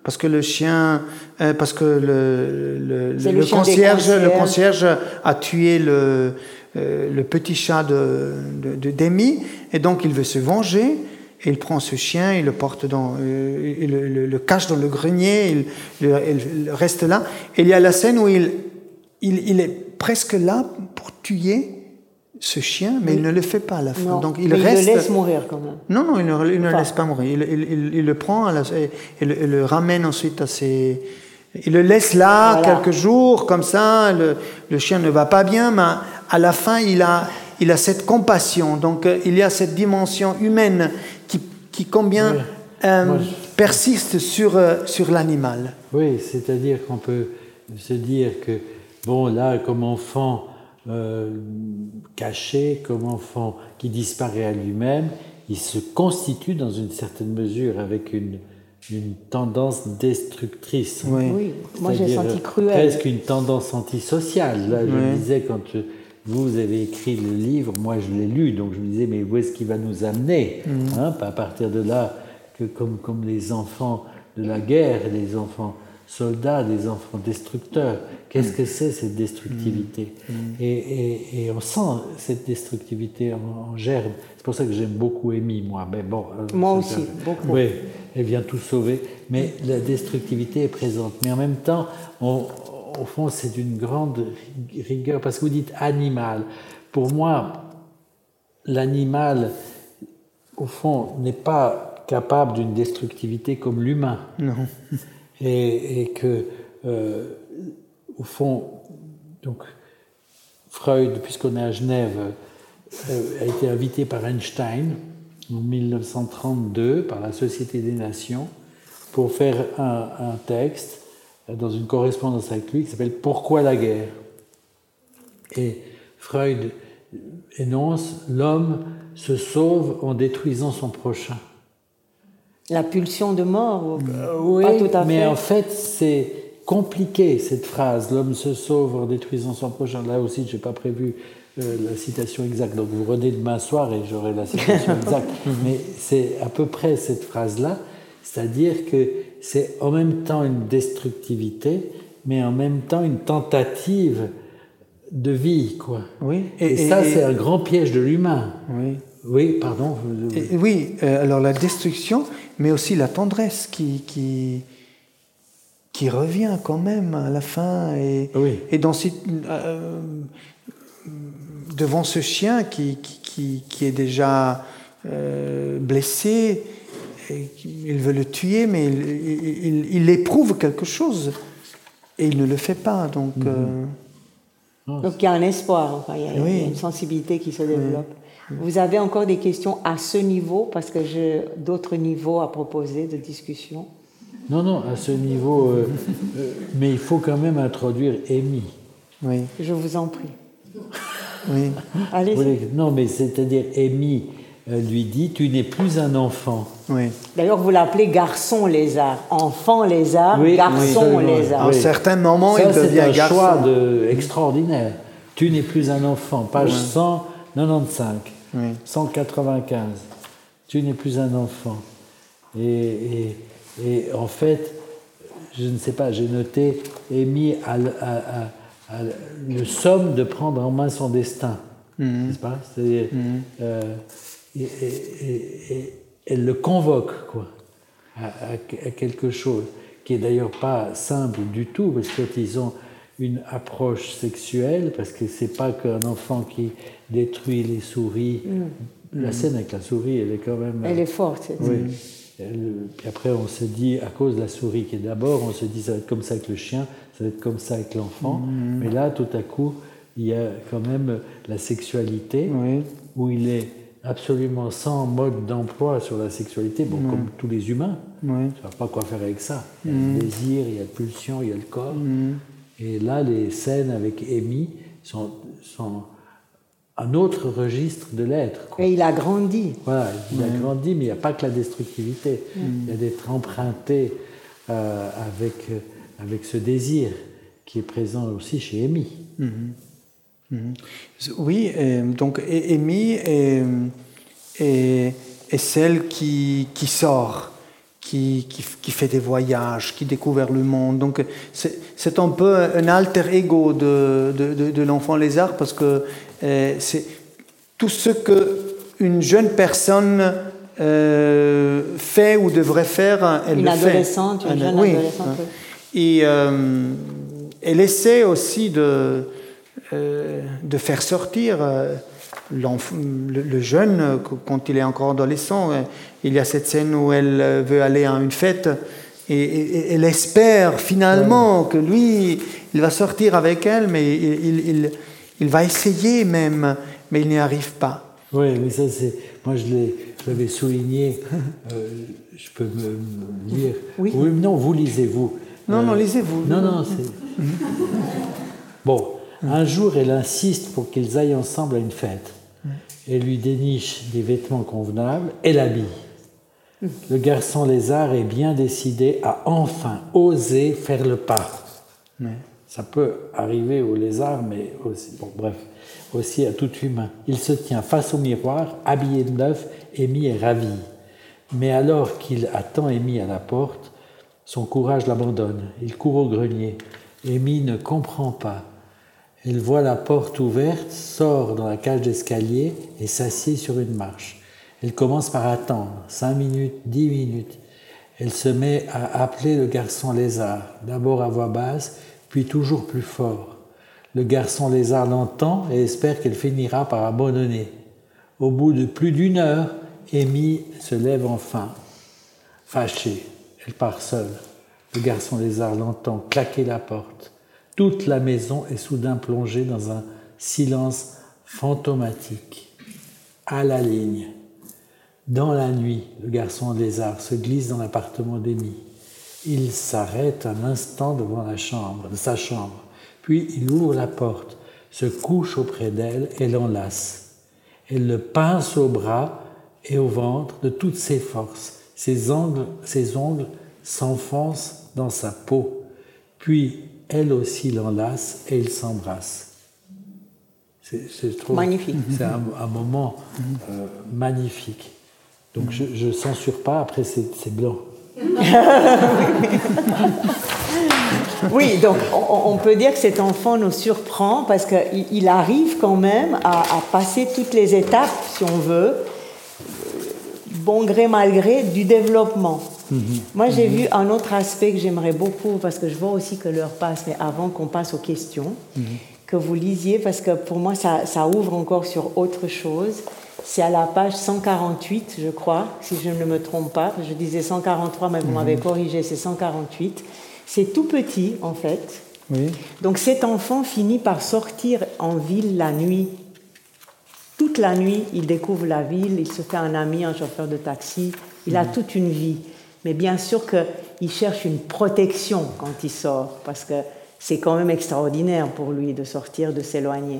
S4: parce que le chien, euh, parce que le, le, le, concierge, le concierge a tué le, euh, le petit chat de, de, Demi, et donc il veut se venger. Et il prend ce chien, il le porte dans, euh, il le, le, cache dans le grenier, il, il, reste là. Et il y a la scène où il, il, il est presque là pour tuer ce chien, mais il ne le fait pas à la fin. Donc
S3: il, reste... il le laisse mourir quand même.
S4: Non, non, il ne, il ne le laisse pas mourir. Il, il le prend et, le, ramène ensuite à ses. Il le laisse là quelques jours, comme ça. Le, le, chien ne va pas bien, mais à la fin, il a, il a cette compassion. Donc euh, il y a cette dimension humaine qui, qui combien euh, persiste sur, euh, sur l'animal.
S5: Oui, c'est-à-dire qu'on peut se dire que, bon, là, comme enfant, euh, caché, comme enfant qui disparaît à lui-même, il se constitue dans une certaine mesure avec une, une tendance destructrice.
S3: Oui, moi j'ai senti cruel.
S5: Presque une tendance antisociale. Là, je me disais, quand vous avez écrit le livre, moi je l'ai lu, donc je me disais, mais où est-ce qu'il va nous amener mm. hein, À partir de là, que comme, comme les enfants de la guerre, les enfants soldats, des enfants destructeurs. Qu'est-ce mm. que c'est cette destructivité mm. Mm. et, et, on sent cette destructivité en, germe. C'est pour ça que j'aime beaucoup Amy, moi. Mais bon,
S3: euh, moi aussi, beaucoup.
S5: Oui, elle vient tout sauver. Mais la destructivité est présente. Mais en même temps, au fond, c'est d'une grande rigueur. Parce que vous dites animal. Pour moi, l'animal, au fond, n'est pas capable d'une destructivité comme l'humain.
S4: Non
S5: et, que, euh, au fond, donc, Freud, puisqu'on est à Genève, euh, a été invité par Einstein en 1932 par la Société des Nations pour faire un, un texte dans une correspondance avec lui qui s'appelle Pourquoi la guerre? Et Freud énonce L'homme se sauve en détruisant son prochain.
S3: La pulsion de mort
S5: euh, Oui, tout à mais en fait, c'est compliqué cette phrase. L'homme se sauve en détruisant son prochain. Là aussi, je n'ai pas prévu euh, la citation exacte. Donc vous revenez demain soir et j'aurai la citation exacte. mais c'est à peu près cette phrase-là. C'est-à-dire que c'est en même temps une destructivité, mais en même temps une tentative de vie, quoi.
S4: Oui.
S5: Et, ça, c'est un grand piège de l'humain.
S4: Oui.
S5: Oui, pardon.
S4: oui, euh, alors la destruction, mais aussi la tendresse qui, qui, qui revient quand même à la fin. Et, et dans euh, devant ce chien qui, qui, qui est déjà euh, blessé, et il veut le tuer, mais il, il, éprouve quelque chose et il ne le fait pas. Donc, mhm.
S3: euh, donc il y a un espoir, il, y a, une sensibilité qui se développe. Vous avez encore des questions à ce niveau parce que j'ai d'autres niveaux à proposer de discussion?
S5: Non, non, à ce niveau, euh, euh, mais il faut quand même introduire Amy.
S4: Oui.
S3: Je vous en prie.
S4: Oui.
S3: Allez.
S5: Non, mais c'est-à-dire Amy euh, lui dit Tu n'es plus un enfant.
S4: Oui.
S3: D'ailleurs, vous l'appelez garçon lézard. Enfant lézard, garçon lézard.
S4: À un certain moment, il devient
S5: un choix de, extraordinaire. Tu n'es plus un enfant. Page 100 95, 195. Tu n'es plus un enfant. Et, en fait, je ne sais pas, j'ai noté, Amy a, le somme de prendre en main son destin. Mhm. N'est-ce pas? C'est, mhm. euh, et, elle le convoque quoi, à, quelque chose qui est d'ailleurs pas simple du tout, parce qu'ils ont une approche sexuelle, parce que c'est pas qu'un enfant qui détruit les souris. Mm. La scène avec la souris, elle est quand même.
S3: Elle est forte.
S5: Oui. puis après, on se dit, à cause de la souris qui est d'abord, on se dit, ça va être comme ça avec le chien, ça va être comme ça avec l'enfant. Mm. Mais là, tout à coup, il y a quand même la sexualité, où il est absolument sans mode d'emploi sur la sexualité, bon, comme tous les humains. Tu ne sais pas quoi faire avec ça. Il y a le désir, il y a la pulsion, il y a le corps. Et là, les scènes avec Amy sont, sont un autre registre de l'être.
S3: Et il a grandi.
S5: Voilà, il a grandi, mais il n'y a pas que la destructivité. Il y a d'être emprunté euh, avec, euh, avec ce désir qui est présent aussi chez Amy. Mm-hmm.
S4: Mm-hmm. Oui, donc Amy est, est, est, celle qui, qui sort qui, qui, fait des voyages, qui découvre le monde. Donc c'est un peu un alter ego de, de, de, l'enfant lézard parce que euh, c'est tout ce que une jeune personne euh, fait ou devrait faire, elle
S3: une
S4: le
S3: adolescente, Une jeune adolescente,
S4: Et euh, elle essaie aussi de, de faire sortir le, jeune, quand il est encore adolescent, il y a cette scène où elle veut aller à une fête et, elle espère finalement que lui, il va sortir avec elle, mais il, il, va essayer même, mais il n'y arrive pas.
S5: Oui, mais ça c'est. Moi je l'avais souligné. Euh, je peux me, lire. Oui. Non, vous lisez vous.
S4: Non, non, lisez-vous.
S5: Non, non, c'est. bon, un jour, elle insiste pour qu'ils aillent ensemble à une fête. Elle lui déniche des vêtements convenables et l'habille. Le garçon lézard est bien décidé à enfin oser faire le pas. Ça peut arriver au lézard, mais aussi, bref, aussi à tout humain. Il se tient face au miroir, habillé de neuf, Amy est ravi. Mais alors qu'il attend Amy à la porte, son courage l'abandonne. Il court au grenier. Amy ne comprend pas. Elle voit la porte ouverte, sort dans la cage d'escalier et s'assied sur une marche. Elle commence par attendre, cinq minutes, dix minutes. Elle se met à appeler le garçon lézard, d'abord à voix basse, puis toujours plus fort. Le garçon lézard l'entend et espère qu'elle finira par abandonner. Au bout de plus d'une heure, Amy se lève enfin. Fâchée, elle part seule. Le garçon lézard l'entend claquer la porte. Toute la maison est soudain plongée dans un silence fantomatique. À la ligne. Dans la nuit, le garçon lézard se glisse dans l'appartement d'Amy. Il s'arrête un instant devant la chambre, sa chambre. Puis il ouvre la porte, se couche auprès d'elle et l'enlace. Elle le pince au bras et au ventre de toutes ses forces. Ses ongles, ses ongles s'enfoncent dans sa peau. Puis elle aussi l'enlace et ils s'embrassent.
S3: C'est magnifique.
S5: C'est un, moment euh, magnifique. Donc je ne censure pas, après c'est blanc.
S3: oui, donc on, peut dire que cet enfant nous surprend parce qu'il il arrive quand même à, à, passer toutes les étapes, si on veut, bon gré mal gré, du développement. Mhm. Moi, j'ai mhm. vu un autre aspect que j'aimerais beaucoup, parce que je vois aussi que l'heure passe, mais avant qu'on passe aux questions, mhm. que vous lisiez, parce que pour moi, ça, ça ouvre encore sur autre chose. C'est à la page 148, je crois, si je ne me trompe pas. Je disais 143, mais vous m'avez corrigé, c'est 148. C'est tout petit, en fait. Oui. Donc cet enfant finit par sortir en ville la nuit. Toute la nuit, il découvre la ville, il se fait un ami, un chauffeur de taxi, il a toute une vie. Mais bien sûr qu'il cherche une protection quand il sort, parce que c'est quand même extraordinaire pour lui de sortir, de s'éloigner.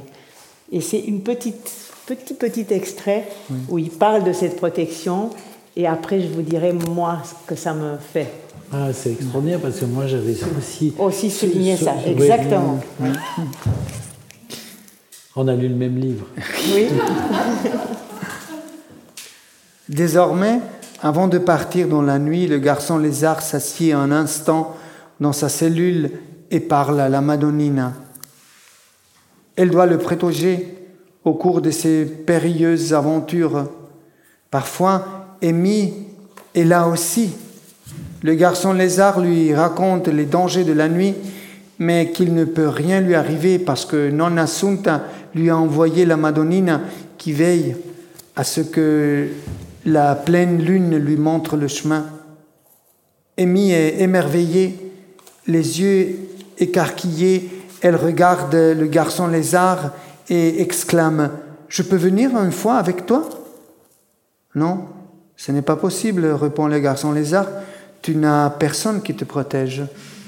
S3: Et c'est une petite, petit, petit extrait où il parle de cette protection, et après je vous dirai moi ce que ça me fait.
S5: Ah, c'est extraordinaire parce que moi j'avais aussi...
S3: Aussi souligné ça, exactement.
S5: On a lu le même livre.
S3: Oui.
S4: Désormais, avant de partir dans la nuit, le garçon lézard s'assied un instant dans sa cellule et parle à la Madonnina. Elle doit le protéger au cours de ses périlleuses aventures. Parfois, Amy est là aussi. Le garçon lézard lui raconte les dangers de la nuit, mais qu'il ne peut rien lui arriver parce que Nonna Sunta lui a envoyé la Madonnina qui veille à ce que la pleine lune lui montre le chemin. Amy est émerveillée, les yeux écarquillés, elle regarde le garçon lézard et exclame Je peux venir une fois avec toi? Non, ce n'est pas possible, répond le garçon lézard. Tu n'as personne qui te protège.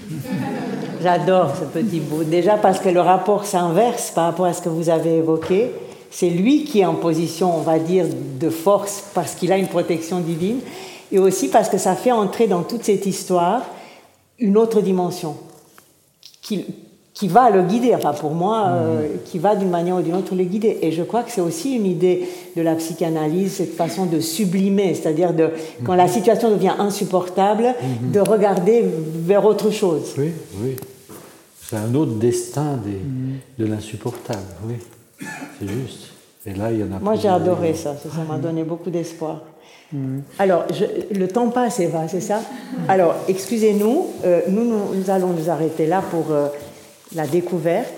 S3: J'adore ce petit bout. Déjà parce que le rapport s'inverse par rapport à ce que vous avez évoqué. C'est lui qui est en position, on va dire, de force parce qu'il a une protection divine. Et aussi parce que ça fait entrer dans toute cette histoire une autre dimension qui va le guider, enfin pour moi, euh, qui va d'une manière ou d'une autre le guider. Et je crois que c'est aussi une idée de la psychanalyse, cette façon de sublimer, c'est-à-dire de, quand la situation devient insupportable, de regarder vers autre chose.
S5: Oui, oui. C'est un autre destin des, de l'insupportable, oui. C'est juste. Et là, il y en a
S3: Moi, j'ai adoré ça, ça m'a donné beaucoup d'espoir. Alors, je- le temps passe, Eva, c'est ça? Alors, excusez-nous, euh, nous, nous, nous allons nous arrêter là pour euh, la découverte.